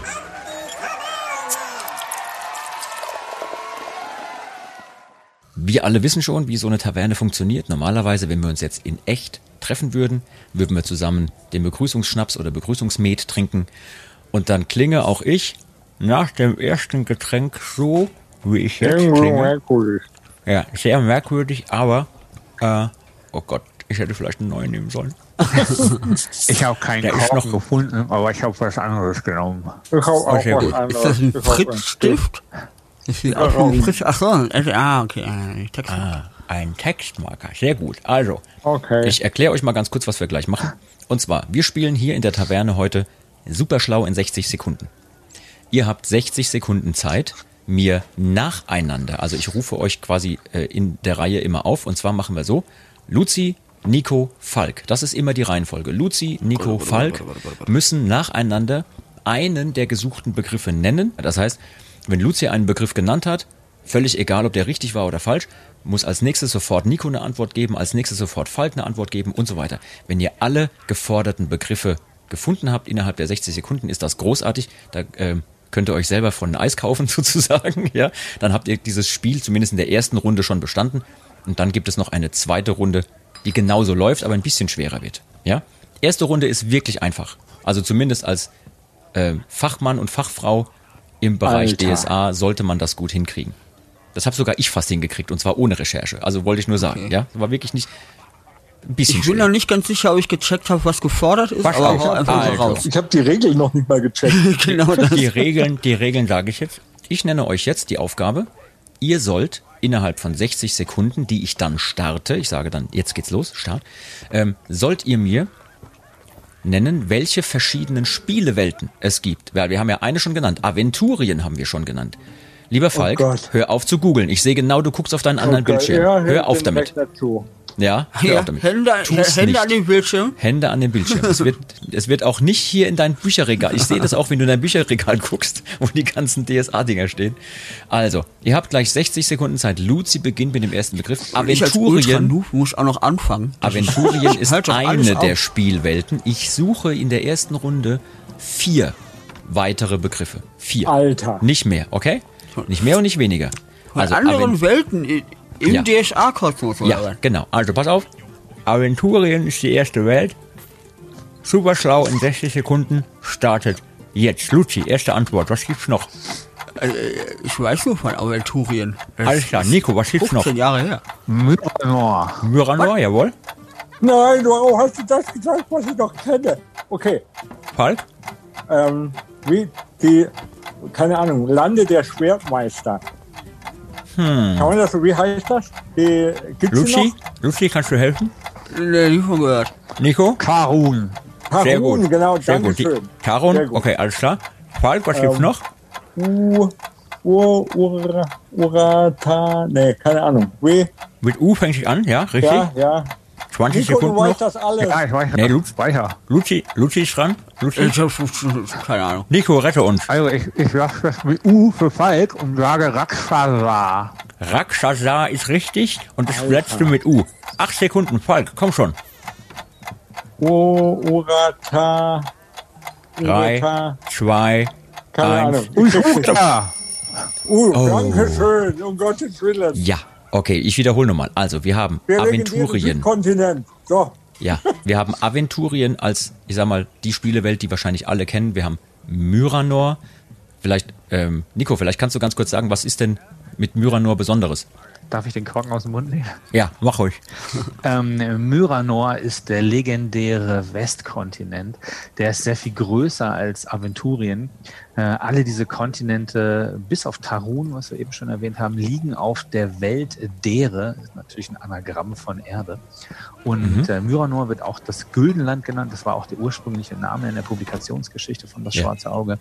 Wir alle wissen schon, wie so eine Taverne funktioniert. Normalerweise, wenn wir uns jetzt in echt treffen würden, würden wir zusammen den Begrüßungsschnaps oder Begrüßungsmet trinken. Und dann klinge auch ich nach dem ersten Getränk so, wie ich jetzt klinge. Merkwürdig. Ja, sehr merkwürdig, aber äh, oh Gott, ich hätte vielleicht einen neuen nehmen sollen. ich habe keinen Der Korken noch gefunden, aber ich habe was anderes genommen. Ich habe auch oh, was gut. anderes. Ist das ein Fritzstift? Ach so, ah, okay. Ah, ein Textmarker, sehr gut. Also, okay. ich erkläre euch mal ganz kurz, was wir gleich machen. Und zwar, wir spielen hier in der Taverne heute super schlau in 60 Sekunden. Ihr habt 60 Sekunden Zeit, mir nacheinander, also ich rufe euch quasi äh, in der Reihe immer auf und zwar machen wir so, Luzi, Nico, Falk. Das ist immer die Reihenfolge. Luzi, Nico, Falk müssen nacheinander einen der gesuchten Begriffe nennen. Das heißt, wenn Luzi einen Begriff genannt hat, völlig egal, ob der richtig war oder falsch, muss als nächstes sofort Nico eine Antwort geben, als nächstes sofort Falk eine Antwort geben und so weiter. Wenn ihr alle geforderten Begriffe gefunden habt innerhalb der 60 Sekunden, ist das großartig. Da äh, könnt ihr euch selber von Eis kaufen sozusagen. Ja, dann habt ihr dieses Spiel zumindest in der ersten Runde schon bestanden und dann gibt es noch eine zweite Runde, die genauso läuft, aber ein bisschen schwerer wird. Ja, erste Runde ist wirklich einfach. Also zumindest als äh, Fachmann und Fachfrau im Bereich Alter. DSA sollte man das gut hinkriegen. Das habe sogar ich fast hingekriegt und zwar ohne Recherche. Also wollte ich nur sagen, Okay. ja, war wirklich nicht ein bisschen Ich bin schwer. noch nicht ganz sicher, ob ich gecheckt habe, was gefordert ist, Was aber hau einfach mal Also. raus. Ich habe die Regeln noch nicht mal gecheckt. genau das. Die Regeln, die Regeln sage ich jetzt. Ich nenne euch jetzt die Aufgabe. Ihr sollt innerhalb von 60 Sekunden, die ich dann starte, ich sage dann, jetzt geht's los, Start, ähm, sollt ihr mir nennen, welche verschiedenen Spielewelten es gibt. Weil wir haben ja eine schon genannt. Aventurien haben wir schon genannt. Lieber Falk, Gott. hör auf zu googeln. Ich sehe genau, du guckst auf deinen anderen Okay, Bildschirm. ja, hör auf dem damit. Rechner zu. Ja, hör Ja, auf damit. Hände, Tu's Hände nicht. an den Bildschirm. Hände an den Bildschirm. Es wird, es wird auch nicht hier in dein Bücherregal. Ich sehe das auch, wenn du in dein Bücherregal guckst, wo die ganzen DSA-Dinger stehen. Also, ihr habt gleich 60 Sekunden Zeit. Luzi beginnt mit dem ersten Begriff. Aventurien. Ultra-Noob muss auch noch anfangen. Aventurien ist Halt eine der Spielwelten. Ich suche in der ersten Runde vier weitere Begriffe. Vier. Alter. Nicht mehr, okay? Nicht mehr und nicht weniger. Von Also, anderen Aven- Welten im Ja. DSA-Kosmos oder ja, genau. Also pass auf. Aventurien ist die erste Welt. Super schlau in 60 Sekunden. Startet jetzt. Luci, erste Antwort. Was gibt's noch? Ich weiß nur von Aventurien. Das Alles klar. Nico, was gibt's noch? 15 Jahre her. Myranor. Myranor, jawohl. Nein, warum hast du das gesagt, was ich noch kenne? Okay, Falk? ähm, wie die, keine Ahnung, Lande der Schwertmeister. Hm. Kann man das so, wie heißt das? Die, gibt's noch? Luci, kannst du helfen? Nee, nie von gehört. Nico? Karun. Sehr Harun, gut. genau, Sehr danke gut. Die- schön. Karun? Sehr gut. Okay, alles klar. Falk, was gibt's Ähm, noch? U, U, Ura, Urata, nee, keine Ahnung. Wie? Mit U fängt sich an, ja, richtig? Ja, ja. 20 Nico, du Sekunden weißt noch. das alles. Ja, ich weiß. Nee, du- Speicher. Luci, Luci ist dran. Luci? Ich hab keine Ahnung. Nico, rette uns. Also ich, ich sag das mit U für Falk und sage Rakshasa. Rakshasa ist richtig und das letzte mit U. Acht Sekunden, Falk, komm schon. U, Urata, Drei, zwei, keine eins. Ahnung. Ich krieg's nicht. Uta. Uh, danke schön, um Gottes Willen. Ja, okay, ich wiederhole nochmal. Also, wir haben Der legendäre Aventurien. Kontinent. So, Ja, wir haben Aventurien als, ich sag mal, die Spielewelt, die wahrscheinlich alle kennen. Wir haben Myranor. Vielleicht, ähm, Nico, vielleicht kannst du ganz kurz sagen, was ist denn mit Myranor Besonderes? Darf ich den Korken aus dem Mund nehmen? Ja, mach ruhig. Ähm, Myranor ist der legendäre Westkontinent. Der ist sehr viel größer als Aventurien. Äh, alle diese Kontinente, bis auf Tarun, was wir eben schon erwähnt haben, liegen auf der Welt Dere. Ist natürlich ein Anagramm von Erde. Und äh, Myranor wird auch das Güldenland genannt. Das war auch der ursprüngliche Name in der Publikationsgeschichte von Das Ja. Schwarze Auge.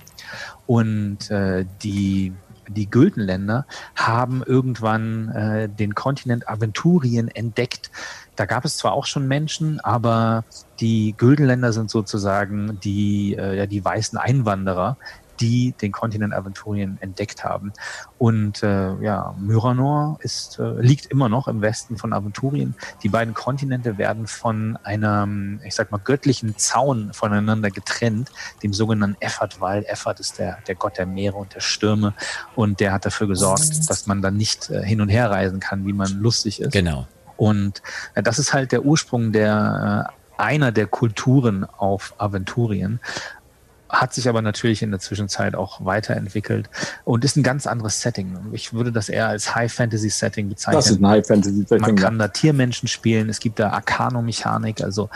Und äh, die die Güldenländer haben irgendwann äh, den Kontinent Aventurien entdeckt. Da gab es zwar auch schon Menschen, aber die Güldenländer sind sozusagen die, äh, ja, die weißen Einwanderer, die den Kontinent Aventurien entdeckt haben. Und äh, ja, Myranor ist, äh, liegt immer noch im Westen von Aventurien. Die beiden Kontinente werden von einem, ich sag mal, göttlichen Zaun voneinander getrennt, dem sogenannten Effatwald. Effat ist der, der Gott der Meere und der Stürme und der hat dafür gesorgt, dass man dann nicht äh, hin und her reisen kann, wie man lustig ist. Genau. Und äh, das ist halt der Ursprung der äh, einer der Kulturen auf Aventurien. Hat sich aber natürlich in der Zwischenzeit auch weiterentwickelt und ist ein ganz anderes Setting. Ich würde das eher als High-Fantasy-Setting bezeichnen. das ist ein High Fantasy Man Setting. kann da Tiermenschen spielen. Es gibt da Arcano-Mechanik, also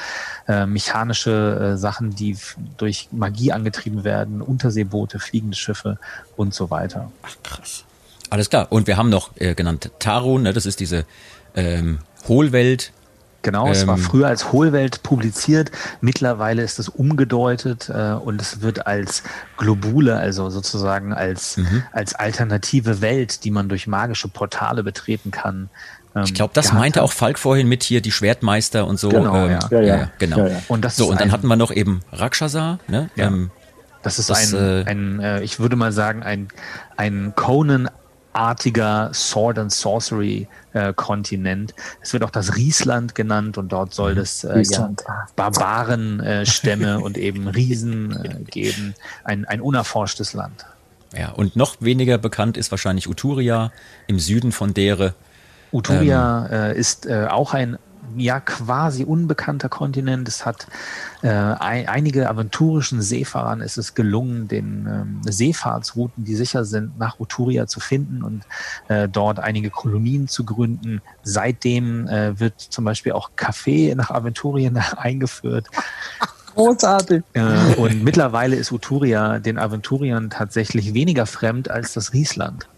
äh, mechanische äh, Sachen, die durch Magie angetrieben werden, Unterseeboote, fliegende Schiffe und so weiter. Krass. Alles klar. Und wir haben noch äh, genannt Tarun, ne, das ist diese ähm, Hohlwelt, Genau, es war Ähm, früher als Hohlwelt publiziert, mittlerweile ist es umgedeutet äh, und es wird als Globule, also sozusagen als, Mhm. als alternative Welt, die man durch magische Portale betreten kann. ähm, Ich glaube, das meinte hat. auch Falk vorhin mit hier die Schwertmeister und so. Genau, ähm, ja. Ja, ja. genau. Ja, ja. Und das so, und dann hatten wir noch eben Rakshasa, ne? Ja. Ähm, Das ist Das, ein, äh, ein äh, ich würde mal sagen, ein, ein Conan-artiger Sword and Sorcery äh, Kontinent. Es wird auch das Riesland genannt und dort soll es äh, ja. Barbarenstämme äh, und eben Riesen äh, geben. Ein, ein unerforschtes Land. ja, und noch weniger bekannt ist wahrscheinlich Uturia im Süden von Dere. Uturia äh, ist äh, auch ein ja quasi unbekannter Kontinent. Es hat äh, ein, einige aventurischen Seefahrern ist es gelungen, den ähm, Seefahrtsrouten, die sicher sind, nach Uturia zu finden und äh, dort einige Kolonien zu gründen. Seitdem äh, wird zum Beispiel auch Kaffee nach Aventurien eingeführt. Großartig. Äh, und mittlerweile ist Uturia den Aventuriern tatsächlich weniger fremd als das Riesland.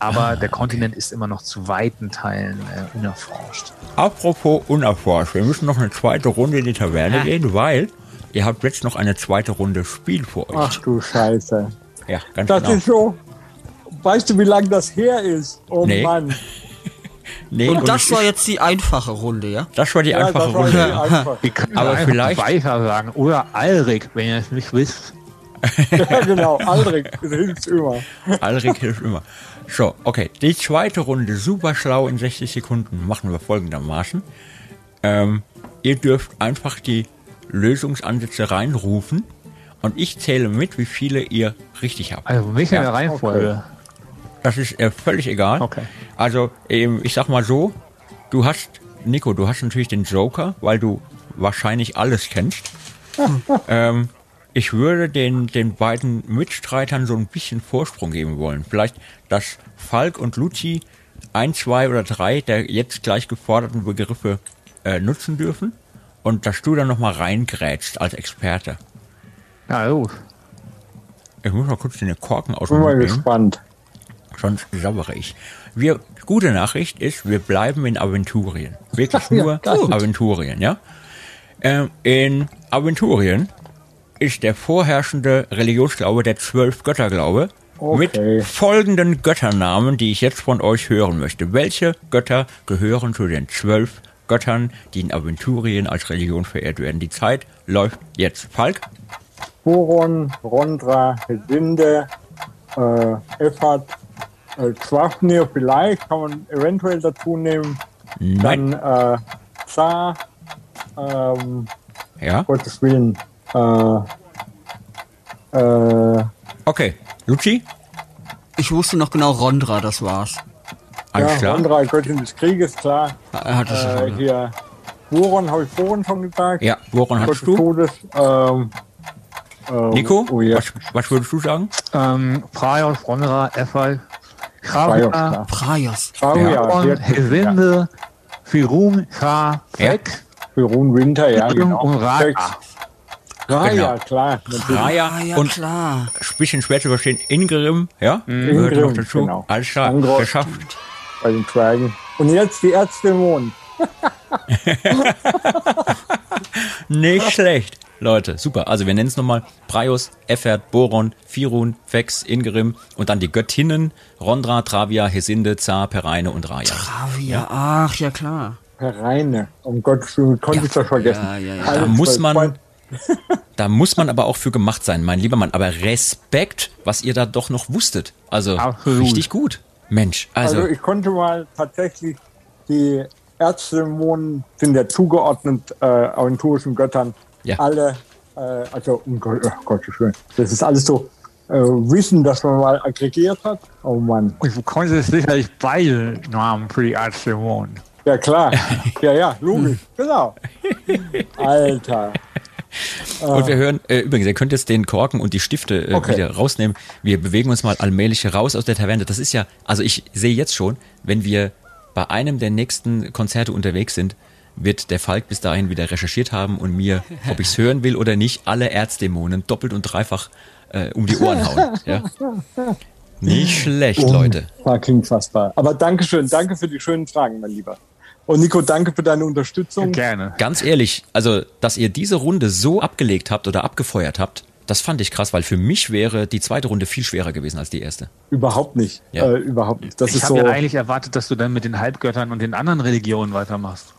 Aber der Kontinent ist immer noch zu weiten Teilen äh, unerforscht. Apropos unerforscht, wir müssen noch eine zweite Runde in die Taverne gehen, weil ihr habt jetzt noch eine zweite Runde Spiel vor euch. Ach du Scheiße. Ja, ganz Das genau. ist so. Weißt du, wie lange das her ist? Oh Nee. Mann. nee, Und das es war jetzt die einfache Runde, ja? das war die Ja, einfache das war Runde. irgendwie einfach. Aber vielleicht- weiter sagen. Oder Alrik, wenn ihr es nicht wisst. ja, genau. Aldrich, hilft immer. Alrik hilft immer. So, okay. Die zweite Runde, super schlau in 60 Sekunden, machen wir folgendermaßen. Ähm, ihr dürft einfach die Lösungsansätze reinrufen und ich zähle mit, wie viele ihr richtig habt. Also welche Ja, Reihenfolge? Das ist äh, völlig egal. Okay. Also, ähm, ich sag mal so, du hast, Nico, du hast natürlich den Joker, weil du wahrscheinlich alles kennst. ähm, ich würde den, den beiden Mitstreitern so ein bisschen Vorsprung geben wollen. Vielleicht, dass Falk und Luci ein, zwei oder drei der jetzt gleich geforderten Begriffe äh, nutzen dürfen und dass du dann nochmal reingrätst als Experte. Ja, los. Ich muss mal kurz den Korken aus Bin mal nehmen. gespannt. sonst sabbere ich. Wir, gute Nachricht ist, wir bleiben in Aventurien. Wirklich nur Aventurien, ja? Ähm, in Aventurien ist der vorherrschende Religionsglaube der zwölf Götterglaube Okay. mit folgenden Götternamen, die ich jetzt von euch hören möchte. Welche Götter gehören zu den zwölf Göttern, die in Aventurien als Religion verehrt werden? Die Zeit läuft jetzt. Falk? Boron, Rondra, Hedinde, äh, Effat, äh, Schwafnir vielleicht, kann man eventuell dazu nehmen. Nein. Dann äh, Zar, ähm, Ja? Gottes Willen. Äh, äh, Okay. Luci? Ich wusste noch genau Rondra, das war's. Alles ja, klar. Rondra, Göttin des Krieges, klar. Er hat es Äh, schon. hier Boron, habe ich Boron schon gesagt. Ja, woran Gott hast du? Todes. Ähm, ähm, Nico, Oh ja. was, was würdest du sagen? Ähm, Praios, Praios, Chavia, klar. Praios. Ja. ja, und sehr- Hesinde, Firum, Cha, Ja. Fek, Für Run Winter, ja, genau. und Ra. Ah, Genau. ja, klar. Raya Ah, ja, und klar. ein bisschen schwer zu verstehen, Ingrim, ja? Gehört noch Ingrim, dazu. genau. Alles klar, Angros. geschafft. Bei den Dragon. Und jetzt die Ärzte im Mond. Nicht schlecht. Leute, super. Also wir nennen es nochmal Praios, Effert, Boron, Firun, Fex, Ingrim und dann die Göttinnen Rondra, Travia, Hesinde, Zar, Pereine und Raya. Travia, ach, ja klar. Herr Reine. Um Gottes Willen, konnte ich das vergessen. Ja, ja, ja. Da muss man, da muss man aber auch für gemacht sein, mein lieber Mann. Aber Respekt, was ihr da doch noch wusstet. Also Absolut. richtig gut. Mensch, also, Also ich konnte mal tatsächlich die Ärzte im Mond sind ja zugeordnet äh, aventurischen Göttern. Ja. Alle, äh, also um Gott, oh Gott, wie schön. Das ist alles so äh, Wissen, das man mal aggregiert hat. Oh Mann. Du konntest sicherlich beide Namen für die Ärzte wohnen. Ja klar. ja, ja, logisch. genau. Alter. Und wir hören, äh, übrigens, ihr könnt jetzt den Korken und die Stifte äh, Okay. wieder rausnehmen. Wir bewegen uns mal allmählich raus aus der Taverne. Das ist ja, also ich sehe jetzt schon, wenn wir bei einem der nächsten Konzerte unterwegs sind, wird der Falk bis dahin wieder recherchiert haben und mir, ob ich es hören will oder nicht, alle Erzdämonen doppelt und dreifach äh, um die Ohren hauen. Ja? Nicht schlecht, Leute. Fucking fassbar. Aber Dankeschön, danke für die schönen Fragen, mein Lieber. Und Nico, danke für deine Unterstützung. Gerne. Ganz ehrlich, also, dass ihr diese Runde so abgelegt habt oder abgefeuert habt, das fand ich krass, weil für mich wäre die zweite Runde viel schwerer gewesen als die erste. Überhaupt nicht. Ja. Äh, überhaupt nicht. Das ich habe so. ja eigentlich erwartet, dass du dann mit den Halbgöttern und den anderen Religionen weitermachst.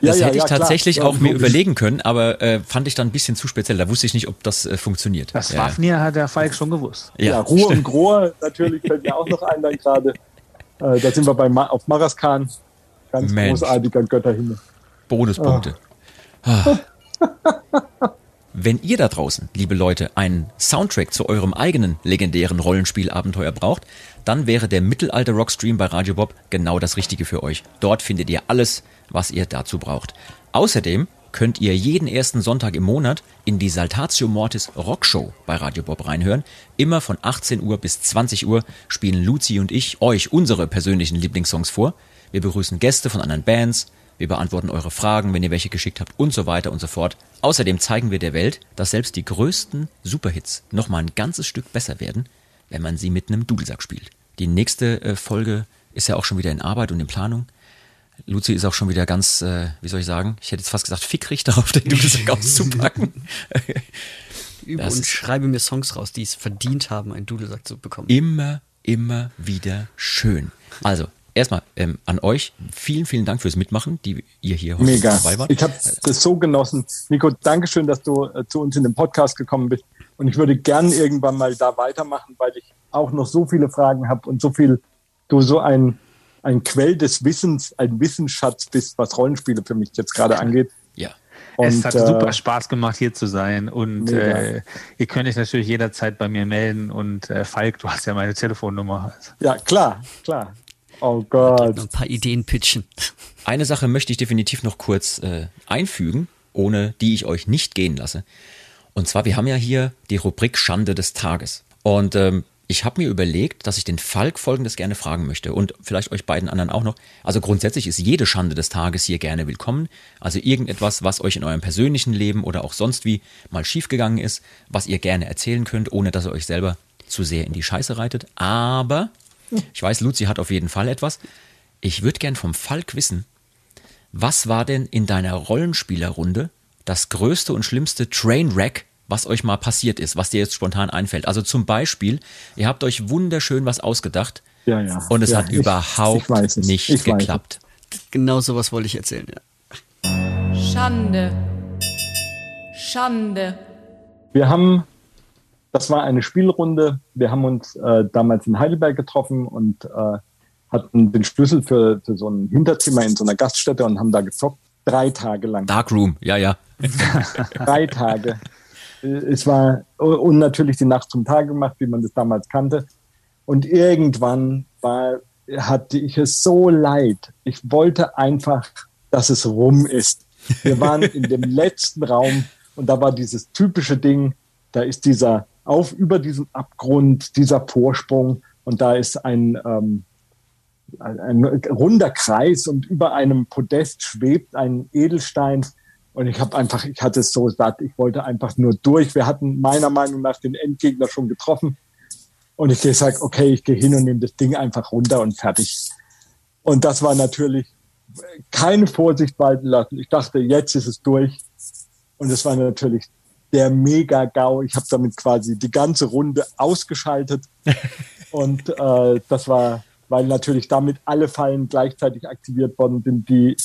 Ja, Das ja, hätte ich ja, klar. tatsächlich Ja, auch mir überlegen können, aber äh, fand ich dann ein bisschen zu speziell. Da wusste ich nicht, ob das äh, funktioniert. Das ja. Fafnir hat der Falk schon gewusst. Ja, Ja, Ruhe und Grohe natürlich fällt mir auch noch ein dann gerade. Äh, da sind wir bei Ma auf Maraskan. Ganz Mensch. großartiger Götterhimmel. Bonuspunkte. Ah. Wenn ihr da draußen, liebe Leute, einen Soundtrack zu eurem eigenen legendären Rollenspielabenteuer braucht, dann wäre der Mittelalter Rockstream bei Radio Bob genau das Richtige für euch. Dort findet ihr alles, was ihr dazu braucht. Außerdem könnt ihr jeden ersten Sonntag im Monat in die Saltatio Mortis Rockshow bei Radio Bob reinhören. Immer von 18 Uhr bis 20 Uhr spielen Luzi und ich euch unsere persönlichen Lieblingssongs vor. Wir begrüßen Gäste von anderen Bands, wir beantworten eure Fragen, wenn ihr welche geschickt habt und so weiter und so fort. Außerdem zeigen wir der Welt, dass selbst die größten Superhits nochmal ein ganzes Stück besser werden, wenn man sie mit einem Dudelsack spielt. Die nächste äh, Folge ist ja auch schon wieder in Arbeit und in Planung. Luzi ist auch schon wieder ganz, äh, wie soll ich sagen, ich hätte jetzt fast gesagt, fickrig darauf, den Dudelsack auszupacken. Übe Das und schreibe mir Songs raus, die es verdient haben, einen Dudelsack zu bekommen. immer, immer wieder schön. Also, erstmal ähm, an euch, vielen, vielen Dank fürs Mitmachen, die ihr hier heute Mega. dabei wart. Ich habe das so genossen. Nico, danke schön, dass du äh, zu uns in den Podcast gekommen bist. Und ich würde gern irgendwann mal da weitermachen, weil ich auch noch so viele Fragen habe und so viel, du so ein, ein Quell des Wissens, ein Wissensschatz bist, was Rollenspiele für mich jetzt gerade angeht. Ja. Und, es hat äh, super Spaß gemacht, hier zu sein. Und äh, ihr könnt euch natürlich jederzeit bei mir melden. Und äh, Falk, du hast ja meine Telefonnummer. Ja, klar, klar. Oh Noch Gott. ein paar Ideen pitchen. Eine Sache möchte ich definitiv noch kurz äh, einfügen, ohne die ich euch nicht gehen lasse. Und zwar, wir haben ja hier die Rubrik Schande des Tages. Und ähm, ich habe mir überlegt, dass ich den Falk folgendes gerne fragen möchte und vielleicht euch beiden anderen auch noch. Also grundsätzlich ist jede Schande des Tages hier gerne willkommen. Also irgendetwas, was euch in eurem persönlichen Leben oder auch sonst wie mal schiefgegangen ist, was ihr gerne erzählen könnt, ohne dass ihr euch selber zu sehr in die Scheiße reitet. Aber ich weiß, Luzi hat auf jeden Fall etwas. Ich würde gern vom Falk wissen, was war denn in deiner Rollenspielerrunde das größte und schlimmste Trainwreck, was euch mal passiert ist, was dir jetzt spontan einfällt? Also zum Beispiel, ihr habt euch wunderschön was ausgedacht Ja, ja. und es Ja, hat ich- überhaupt ich weiß es. nicht Ich geklappt. Genau sowas wollte ich erzählen, ja. Schande. Schande. Wir haben, das war eine Spielrunde. Wir haben uns äh, damals in Heidelberg getroffen und äh, hatten den Schlüssel für, für so ein Hinterzimmer in so einer Gaststätte und haben da gezockt. Drei Tage lang. Darkroom, ja, ja. Drei Tage. Es war und natürlich die Nacht zum Tag gemacht, wie man das damals kannte. Und irgendwann war, hatte ich es so leid. Ich wollte einfach, dass es rum ist. Wir waren in dem letzten Raum und da war dieses typische Ding, da ist dieser auf über diesem Abgrund, dieser Vorsprung und da ist ein, ähm, ein, ein runder Kreis und über einem Podest schwebt ein Edelstein und ich habe einfach, ich hatte es so satt, ich wollte einfach nur durch. Wir hatten meiner Meinung nach den Endgegner schon getroffen und ich gesagt, okay, ich gehe hin und nehme das Ding einfach runter und fertig. Und das war natürlich keine Vorsicht walten lassen. Ich dachte, jetzt ist es durch. Und es war natürlich der Mega-GAU. Ich habe damit quasi die ganze Runde ausgeschaltet. Und äh, das war, weil natürlich damit alle Fallen gleichzeitig aktiviert worden sind, die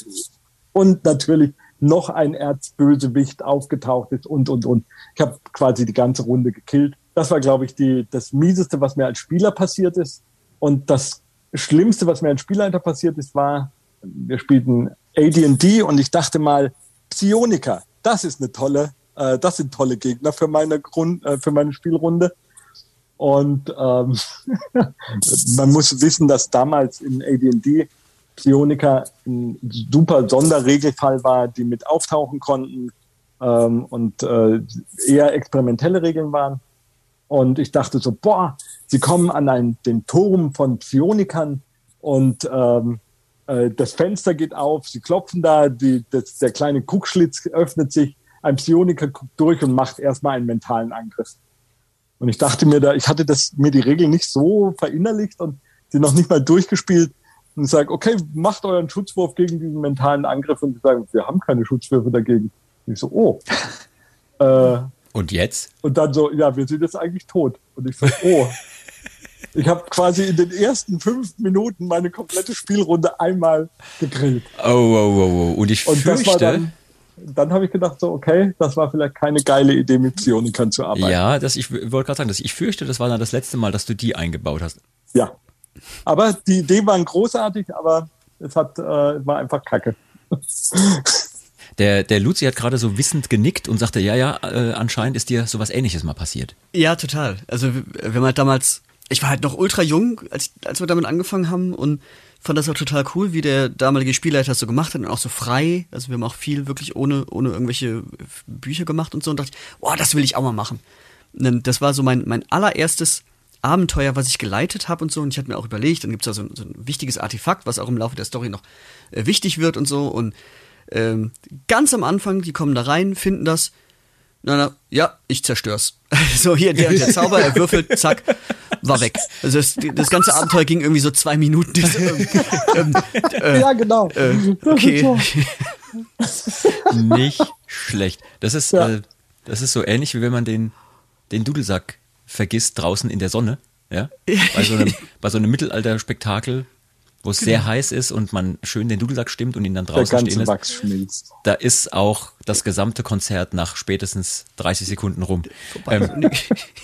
und natürlich noch ein Erzbösewicht aufgetaucht ist und und und. Ich habe quasi die ganze Runde gekillt. Das war, glaube ich, die, das Mieseste, was mir als Spieler passiert ist. Und das Schlimmste, was mir als Spielleiter passiert ist, war, wir spielten AD&D und ich dachte mal, Psioniker, das ist eine tolle, äh, das sind tolle Gegner für meine, Grund, äh, für meine Spielrunde. Und ähm, man muss wissen, dass damals in AD&D Psioniker ein super Sonderregelfall war, die mit auftauchen konnten ähm, und äh, eher experimentelle Regeln waren. Und ich dachte so, boah, sie kommen an ein, den Turm von Psionikern und ähm, äh, das Fenster geht auf, sie klopfen da, die, das, der kleine Kuckschlitz öffnet sich, ein Psioniker guckt durch und macht erstmal einen mentalen Angriff. Und ich dachte mir da, ich hatte das, mir die Regel nicht so verinnerlicht und sie noch nicht mal durchgespielt. und sage, okay, macht euren Schutzwurf gegen diesen mentalen Angriff und die sagen, wir haben keine Schutzwürfe dagegen. Und ich so, oh. äh, und jetzt? Und dann so, ja, wir sind jetzt eigentlich tot. Und ich so, oh. ich habe quasi in den ersten fünf Minuten meine komplette Spielrunde einmal gegrillt. Oh, oh, oh, oh. Und ich und fürchte... dann, habe ich gedacht, so, okay, das war vielleicht keine geile Idee, mit Psionikern zu arbeiten. Ja, das, ich wollte gerade sagen, dass ich fürchte, das war dann das letzte Mal, dass du die eingebaut hast. Ja. Aber die Ideen waren großartig, aber es hat, äh, war einfach kacke. Der, der Luzi hat gerade so wissend genickt und sagte, ja, ja, äh, anscheinend ist dir sowas ähnliches mal passiert. Ja, total. Also wir haben halt damals, ich war halt noch ultra jung, als, als wir damit angefangen haben und fand das auch total cool, wie der damalige Spielleiter das so gemacht hat und auch so frei. Also wir haben auch viel wirklich ohne, ohne irgendwelche Bücher gemacht und so und dachte, boah, das will ich auch mal machen. Und das war so mein, mein allererstes Abenteuer, was ich geleitet habe und so. Und ich hatte mir auch überlegt, dann gibt es da so, so, ein wichtiges Artefakt, was auch im Laufe der Story noch äh, wichtig wird und so. Und ähm, ganz am Anfang, die kommen da rein, finden das. Na, na, ja, ich zerstör's. so, hier, der, der Zauber, er würfelt, zack, war weg. Also das, das ganze Abenteuer ging irgendwie so zwei Minuten. ähm, ähm, äh, ja, genau. Äh, okay. Nicht schlecht. Das ist, ja. äh, das ist so ähnlich, wie wenn man den, den Dudelsack vergisst draußen in der Sonne. Ja? Bei so einem, bei so einem Mittelalter-Spektakel wo es genau. sehr heiß ist und man schön den Dudelsack stimmt und ihn dann draußen stehen lässt. Wachs schmilzt. Da ist auch das gesamte Konzert nach spätestens 30 Sekunden rum. Ähm,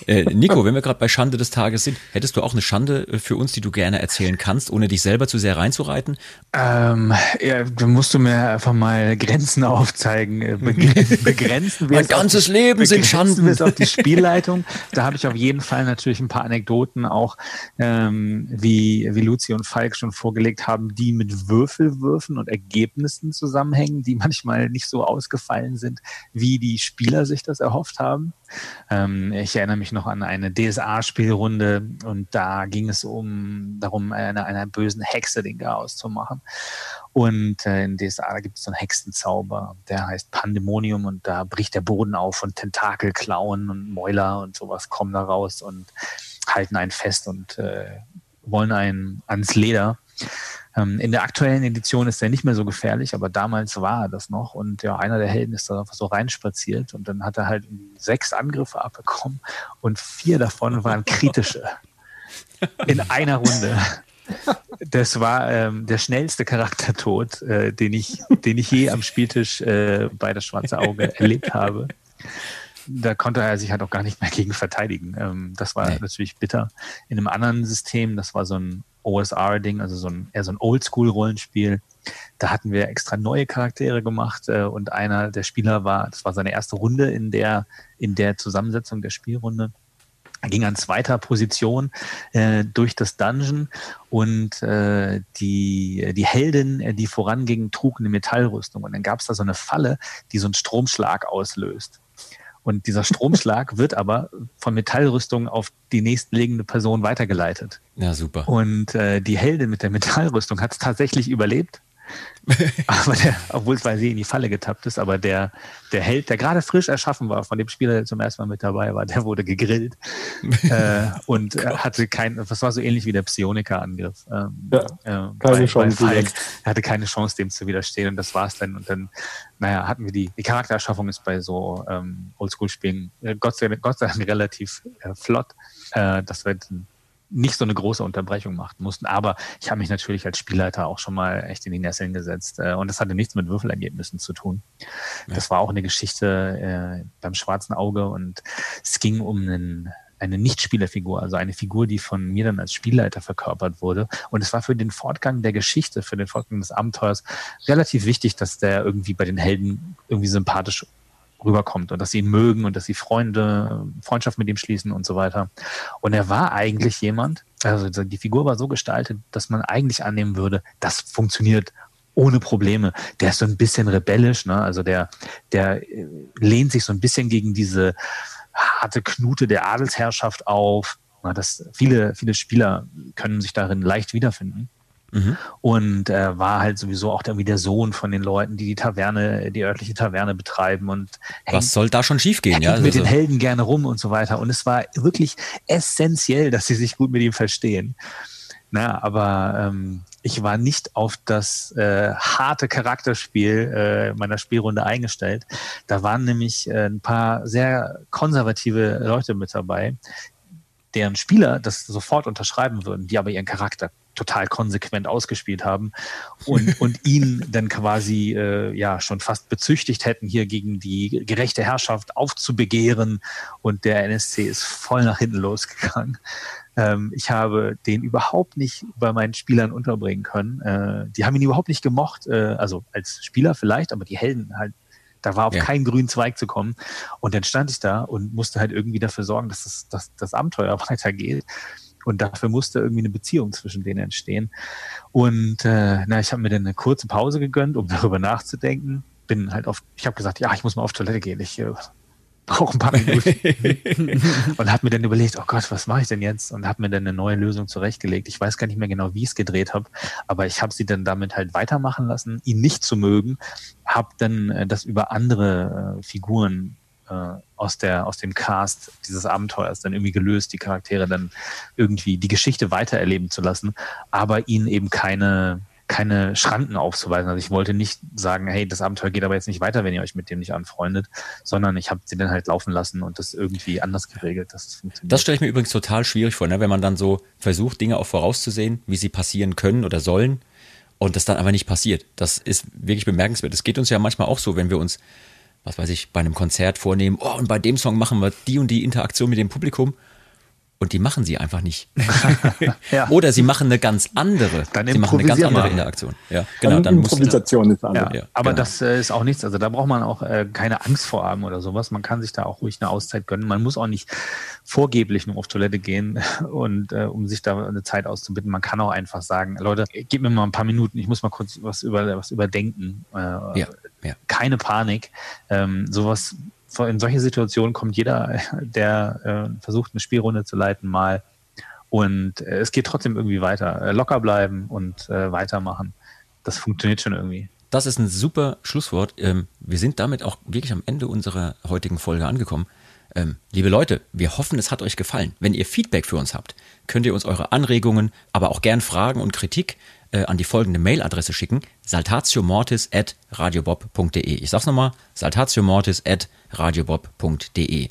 äh, Nico, wenn wir gerade bei Schande des Tages sind, hättest du auch eine Schande äh, für uns, die du gerne erzählen kannst, ohne dich selber zu sehr reinzureiten? Ähm, ja, da musst du mir einfach mal Grenzen aufzeigen. Äh, begrenzen. begrenzen mein ganzes die, Leben sind Schanden. Wir auf die Spielleitung. Da habe ich auf jeden Fall natürlich ein paar Anekdoten auch, ähm, wie, wie Luzi und Falk schon vorgelegt haben, die mit Würfelwürfen und Ergebnissen zusammenhängen, die manchmal nicht so ausgefallen ausgefallen sind, wie die Spieler sich das erhofft haben. Ähm, ich erinnere mich noch an eine DSA-Spielrunde und da ging es um darum, einer, einer bösen Hexe den Chaos zu machen. Und äh, in DSA gibt es so einen Hexenzauber, der heißt Pandemonium und da bricht der Boden auf und Tentakelklauen und Mäuler und sowas kommen da raus und halten einen fest und äh, wollen einen ans Leder. Ähm, in der aktuellen Edition ist er nicht mehr so gefährlich, aber damals war er das noch. Und ja, einer der Helden ist da so reinspaziert und dann hat er halt sechs Angriffe abbekommen und vier davon waren kritische. In einer Runde. Das war ähm, der schnellste Charaktertod, äh, den, ich, den ich je am Spieltisch äh, bei das Schwarze Auge erlebt habe. Da konnte er sich halt auch gar nicht mehr gegen verteidigen. Ähm, das war nee. natürlich bitter. In einem anderen System, das war so ein OSR-Ding, also so ein, eher so ein Oldschool-Rollenspiel. Da hatten wir extra neue Charaktere gemacht äh, und einer der Spieler war, das war seine erste Runde in der, in der Zusammensetzung der Spielrunde. Er ging an zweiter Position äh, durch das Dungeon und äh, die, die Heldin, äh, die voranging, trug eine Metallrüstung. Und dann gab es da so eine Falle, die so einen Stromschlag auslöst. Und dieser Stromschlag wird aber von Metallrüstung auf die nächstliegende Person weitergeleitet. Ja, super. Und äh, die Heldin mit der Metallrüstung hat es tatsächlich überlebt obwohl es weil sie in die Falle getappt ist, aber der, der Held, der gerade frisch erschaffen war, von dem Spieler, der zum ersten Mal mit dabei war, der wurde gegrillt äh, und oh hatte kein, das war so ähnlich wie der Psioniker-Angriff. Ähm, ja, äh, keine bei, Chance. Bei Falk. Er hatte keine Chance, dem zu widerstehen und das war's dann. Und dann, naja, hatten wir die, die Charaktererschaffung ist bei so ähm, Oldschool-Spielen äh, Gott, sei, Gott sei Dank relativ äh, flott, äh, dass wir dann nicht so eine große Unterbrechung machen mussten. Aber ich habe mich natürlich als Spielleiter auch schon mal echt in die Nesseln gesetzt. Äh, und das hatte nichts mit Würfelergebnissen zu tun. Ja. Das war auch eine Geschichte äh, beim Schwarzen Auge und es ging um einen eine Nichtspielerfigur, also eine Figur, die von mir dann als Spielleiter verkörpert wurde. Und es war für den Fortgang der Geschichte, für den Fortgang des Abenteuers relativ wichtig, dass der irgendwie bei den Helden irgendwie sympathisch rüberkommt und dass sie ihn mögen und dass sie Freunde, Freundschaft mit ihm schließen und so weiter. Und er war eigentlich jemand, also die Figur war so gestaltet, dass man eigentlich annehmen würde, das funktioniert ohne Probleme. Der ist so ein bisschen rebellisch, ne? Also der, der äh, lehnt sich so ein bisschen gegen diese harte Knute der Adelsherrschaft auf. Das, viele, viele Spieler können sich darin leicht wiederfinden. Mhm. Und äh, war halt sowieso auch irgendwie der Sohn von den Leuten, die die Taverne, die örtliche Taverne betreiben und hängt, was soll da schon schiefgehen, ja? Mit also. den Helden gerne rum und so weiter. Und es war wirklich essentiell, dass sie sich gut mit ihm verstehen. Na, aber ähm, ich war nicht auf das äh, harte Charakterspiel äh, meiner Spielrunde eingestellt. Da waren nämlich äh, ein paar sehr konservative Leute mit dabei, deren Spieler das sofort unterschreiben würden, die aber ihren Charakter total konsequent ausgespielt haben und, und ihn dann quasi äh, ja schon fast bezüchtigt hätten, hier gegen die gerechte Herrschaft aufzubegehren. Und der NSC ist voll nach hinten losgegangen. Ähm, ich habe den überhaupt nicht bei meinen Spielern unterbringen können. Äh, die haben ihn überhaupt nicht gemocht, äh, also als Spieler vielleicht, aber die Helden halt da war auf ja. keinen grünen Zweig zu kommen. Und dann stand ich da und musste halt irgendwie dafür sorgen, dass das, dass das Abenteuer weitergeht. Und dafür musste irgendwie eine Beziehung zwischen denen entstehen. Und äh, na, ich habe mir dann eine kurze Pause gegönnt, um darüber nachzudenken. Bin halt auf, ich habe gesagt, ja, ich muss mal auf Toilette gehen. Ich äh, brauche ein paar Minuten. und habe mir dann überlegt, oh Gott, was mache ich denn jetzt? Und habe mir dann eine neue Lösung zurechtgelegt. Ich weiß gar nicht mehr genau, wie ich es gedreht habe, aber ich habe sie dann damit halt weitermachen lassen, ihn nicht zu mögen, habe dann äh, das über andere äh, Figuren äh, aus der aus dem Cast dieses Abenteuers dann irgendwie gelöst, die Charaktere dann irgendwie die Geschichte weitererleben zu lassen, aber ihnen eben keine keine Schranken aufzuweisen. Also ich wollte nicht sagen, hey, das Abenteuer geht aber jetzt nicht weiter, wenn ihr euch mit dem nicht anfreundet, sondern ich habe sie dann halt laufen lassen und das irgendwie anders geregelt, dass es funktioniert. Das stelle ich mir übrigens total schwierig vor, ne? wenn man dann so versucht, Dinge auch vorauszusehen, wie sie passieren können oder sollen und das dann aber nicht passiert. Das ist wirklich bemerkenswert. Es geht uns ja manchmal auch so, wenn wir uns, was weiß ich, bei einem Konzert vornehmen, oh, und bei dem Song machen wir die und die Interaktion mit dem Publikum und die machen sie einfach nicht. ja. Oder sie machen eine ganz andere. Dann sie machen eine ganz andere Interaktion. Ja, genau. Dann, dann Improvisation ist andere. Ja, aber genau. das äh, ist auch nichts. Also da braucht man auch äh, keine Angst vor haben oder sowas. Man kann sich da auch ruhig eine Auszeit gönnen. Man muss auch nicht vorgeblich nur auf Toilette gehen und äh, um sich da eine Zeit auszubitten. Man kann auch einfach sagen, Leute, gib mir mal ein paar Minuten. Ich muss mal kurz was über was überdenken. Ja, ja. Keine Panik. Ähm, sowas in solche Situationen kommt jeder, der äh, versucht, eine Spielrunde zu leiten, mal. Und äh, es geht trotzdem irgendwie weiter. Äh, locker bleiben und äh, weitermachen. Das funktioniert schon irgendwie. Das ist ein super Schlusswort. Ähm, wir sind damit auch wirklich am Ende unserer heutigen Folge angekommen. Ähm, liebe Leute, wir hoffen, es hat euch gefallen. Wenn ihr Feedback für uns habt, könnt ihr uns eure Anregungen, aber auch gern Fragen und Kritik äh, an die folgende Mailadresse schicken: saltatiomortis at radiobob.de. Ich sag's nochmal: saltatiomortis at radiobob.de.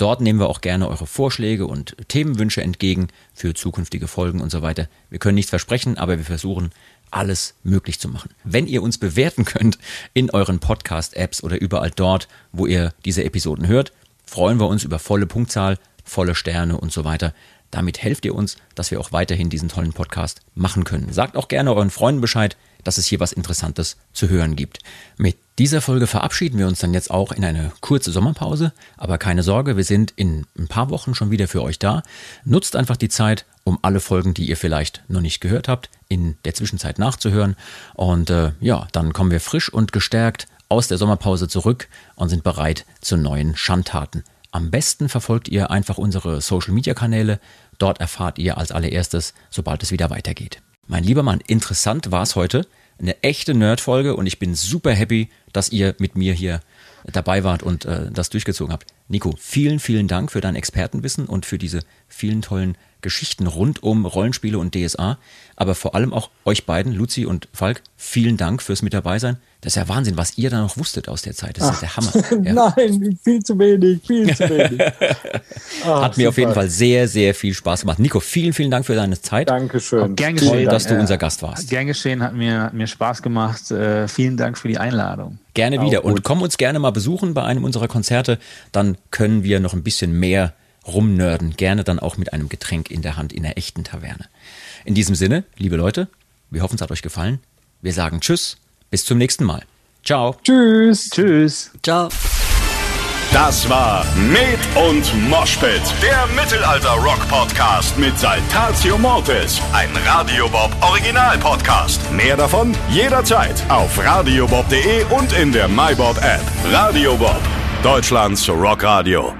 Dort nehmen wir auch gerne eure Vorschläge und Themenwünsche entgegen für zukünftige Folgen und so weiter. Wir können nichts versprechen, aber wir versuchen alles möglich zu machen. Wenn ihr uns bewerten könnt in euren Podcast-Apps oder überall dort, wo ihr diese Episoden hört, freuen wir uns über volle Punktzahl, volle Sterne und so weiter. Damit helft ihr uns, dass wir auch weiterhin diesen tollen Podcast machen können. Sagt auch gerne euren Freunden Bescheid, dass es hier was Interessantes zu hören gibt. Mit dieser Folge verabschieden wir uns dann jetzt auch in eine kurze Sommerpause, aber keine Sorge, wir sind in ein paar Wochen schon wieder für euch da. Nutzt einfach die Zeit, um alle Folgen, die ihr vielleicht noch nicht gehört habt, in der Zwischenzeit nachzuhören. Und äh, ja, dann kommen wir frisch und gestärkt aus der Sommerpause zurück und sind bereit zu neuen Schandtaten. Am besten verfolgt ihr einfach unsere Social-Media-Kanäle. Dort erfahrt ihr als allererstes, sobald es wieder weitergeht. Mein lieber Mann, interessant war es heute. Eine echte Nerd-Folge und ich bin super happy, dass ihr mit mir hier dabei wart und äh, das durchgezogen habt. Nico, vielen, vielen Dank für dein Expertenwissen und für diese vielen tollen Geschichten rund um Rollenspiele und DSA. Aber vor allem auch euch beiden, Luzi und Falk, vielen Dank fürs mit dabei sein. Das ist ja Wahnsinn, was ihr da noch wusstet aus der Zeit. Das Ach, ist der Hammer. Ja. Nein, viel zu wenig, viel zu wenig. Ach, Hat mir super. auf jeden Fall sehr, sehr viel Spaß gemacht. Nico, vielen, vielen Dank für deine Zeit. Dankeschön. Gern geschehen, Toll, dass du unser Gast warst. Gern geschehen, hat mir, hat mir Spaß gemacht. Äh, vielen Dank für die Einladung. Gerne wieder. Und komm uns gerne mal besuchen bei einem unserer Konzerte. Dann können wir noch ein bisschen mehr rumnörden. Gerne dann auch mit einem Getränk in der Hand in der echten Taverne. In diesem Sinne, liebe Leute, wir hoffen, es hat euch gefallen. Wir sagen Tschüss, bis zum nächsten Mal. Ciao. Tschüss. Tschüss. Ciao. Das war Med und Moshpit, der Mittelalter-Rock-Podcast mit Saltatio Mortis, ein Radiobob Original-Podcast. Mehr davon jederzeit auf radiobob.de und in der MyBob-App. Radio Bob, Deutschlands Rockradio.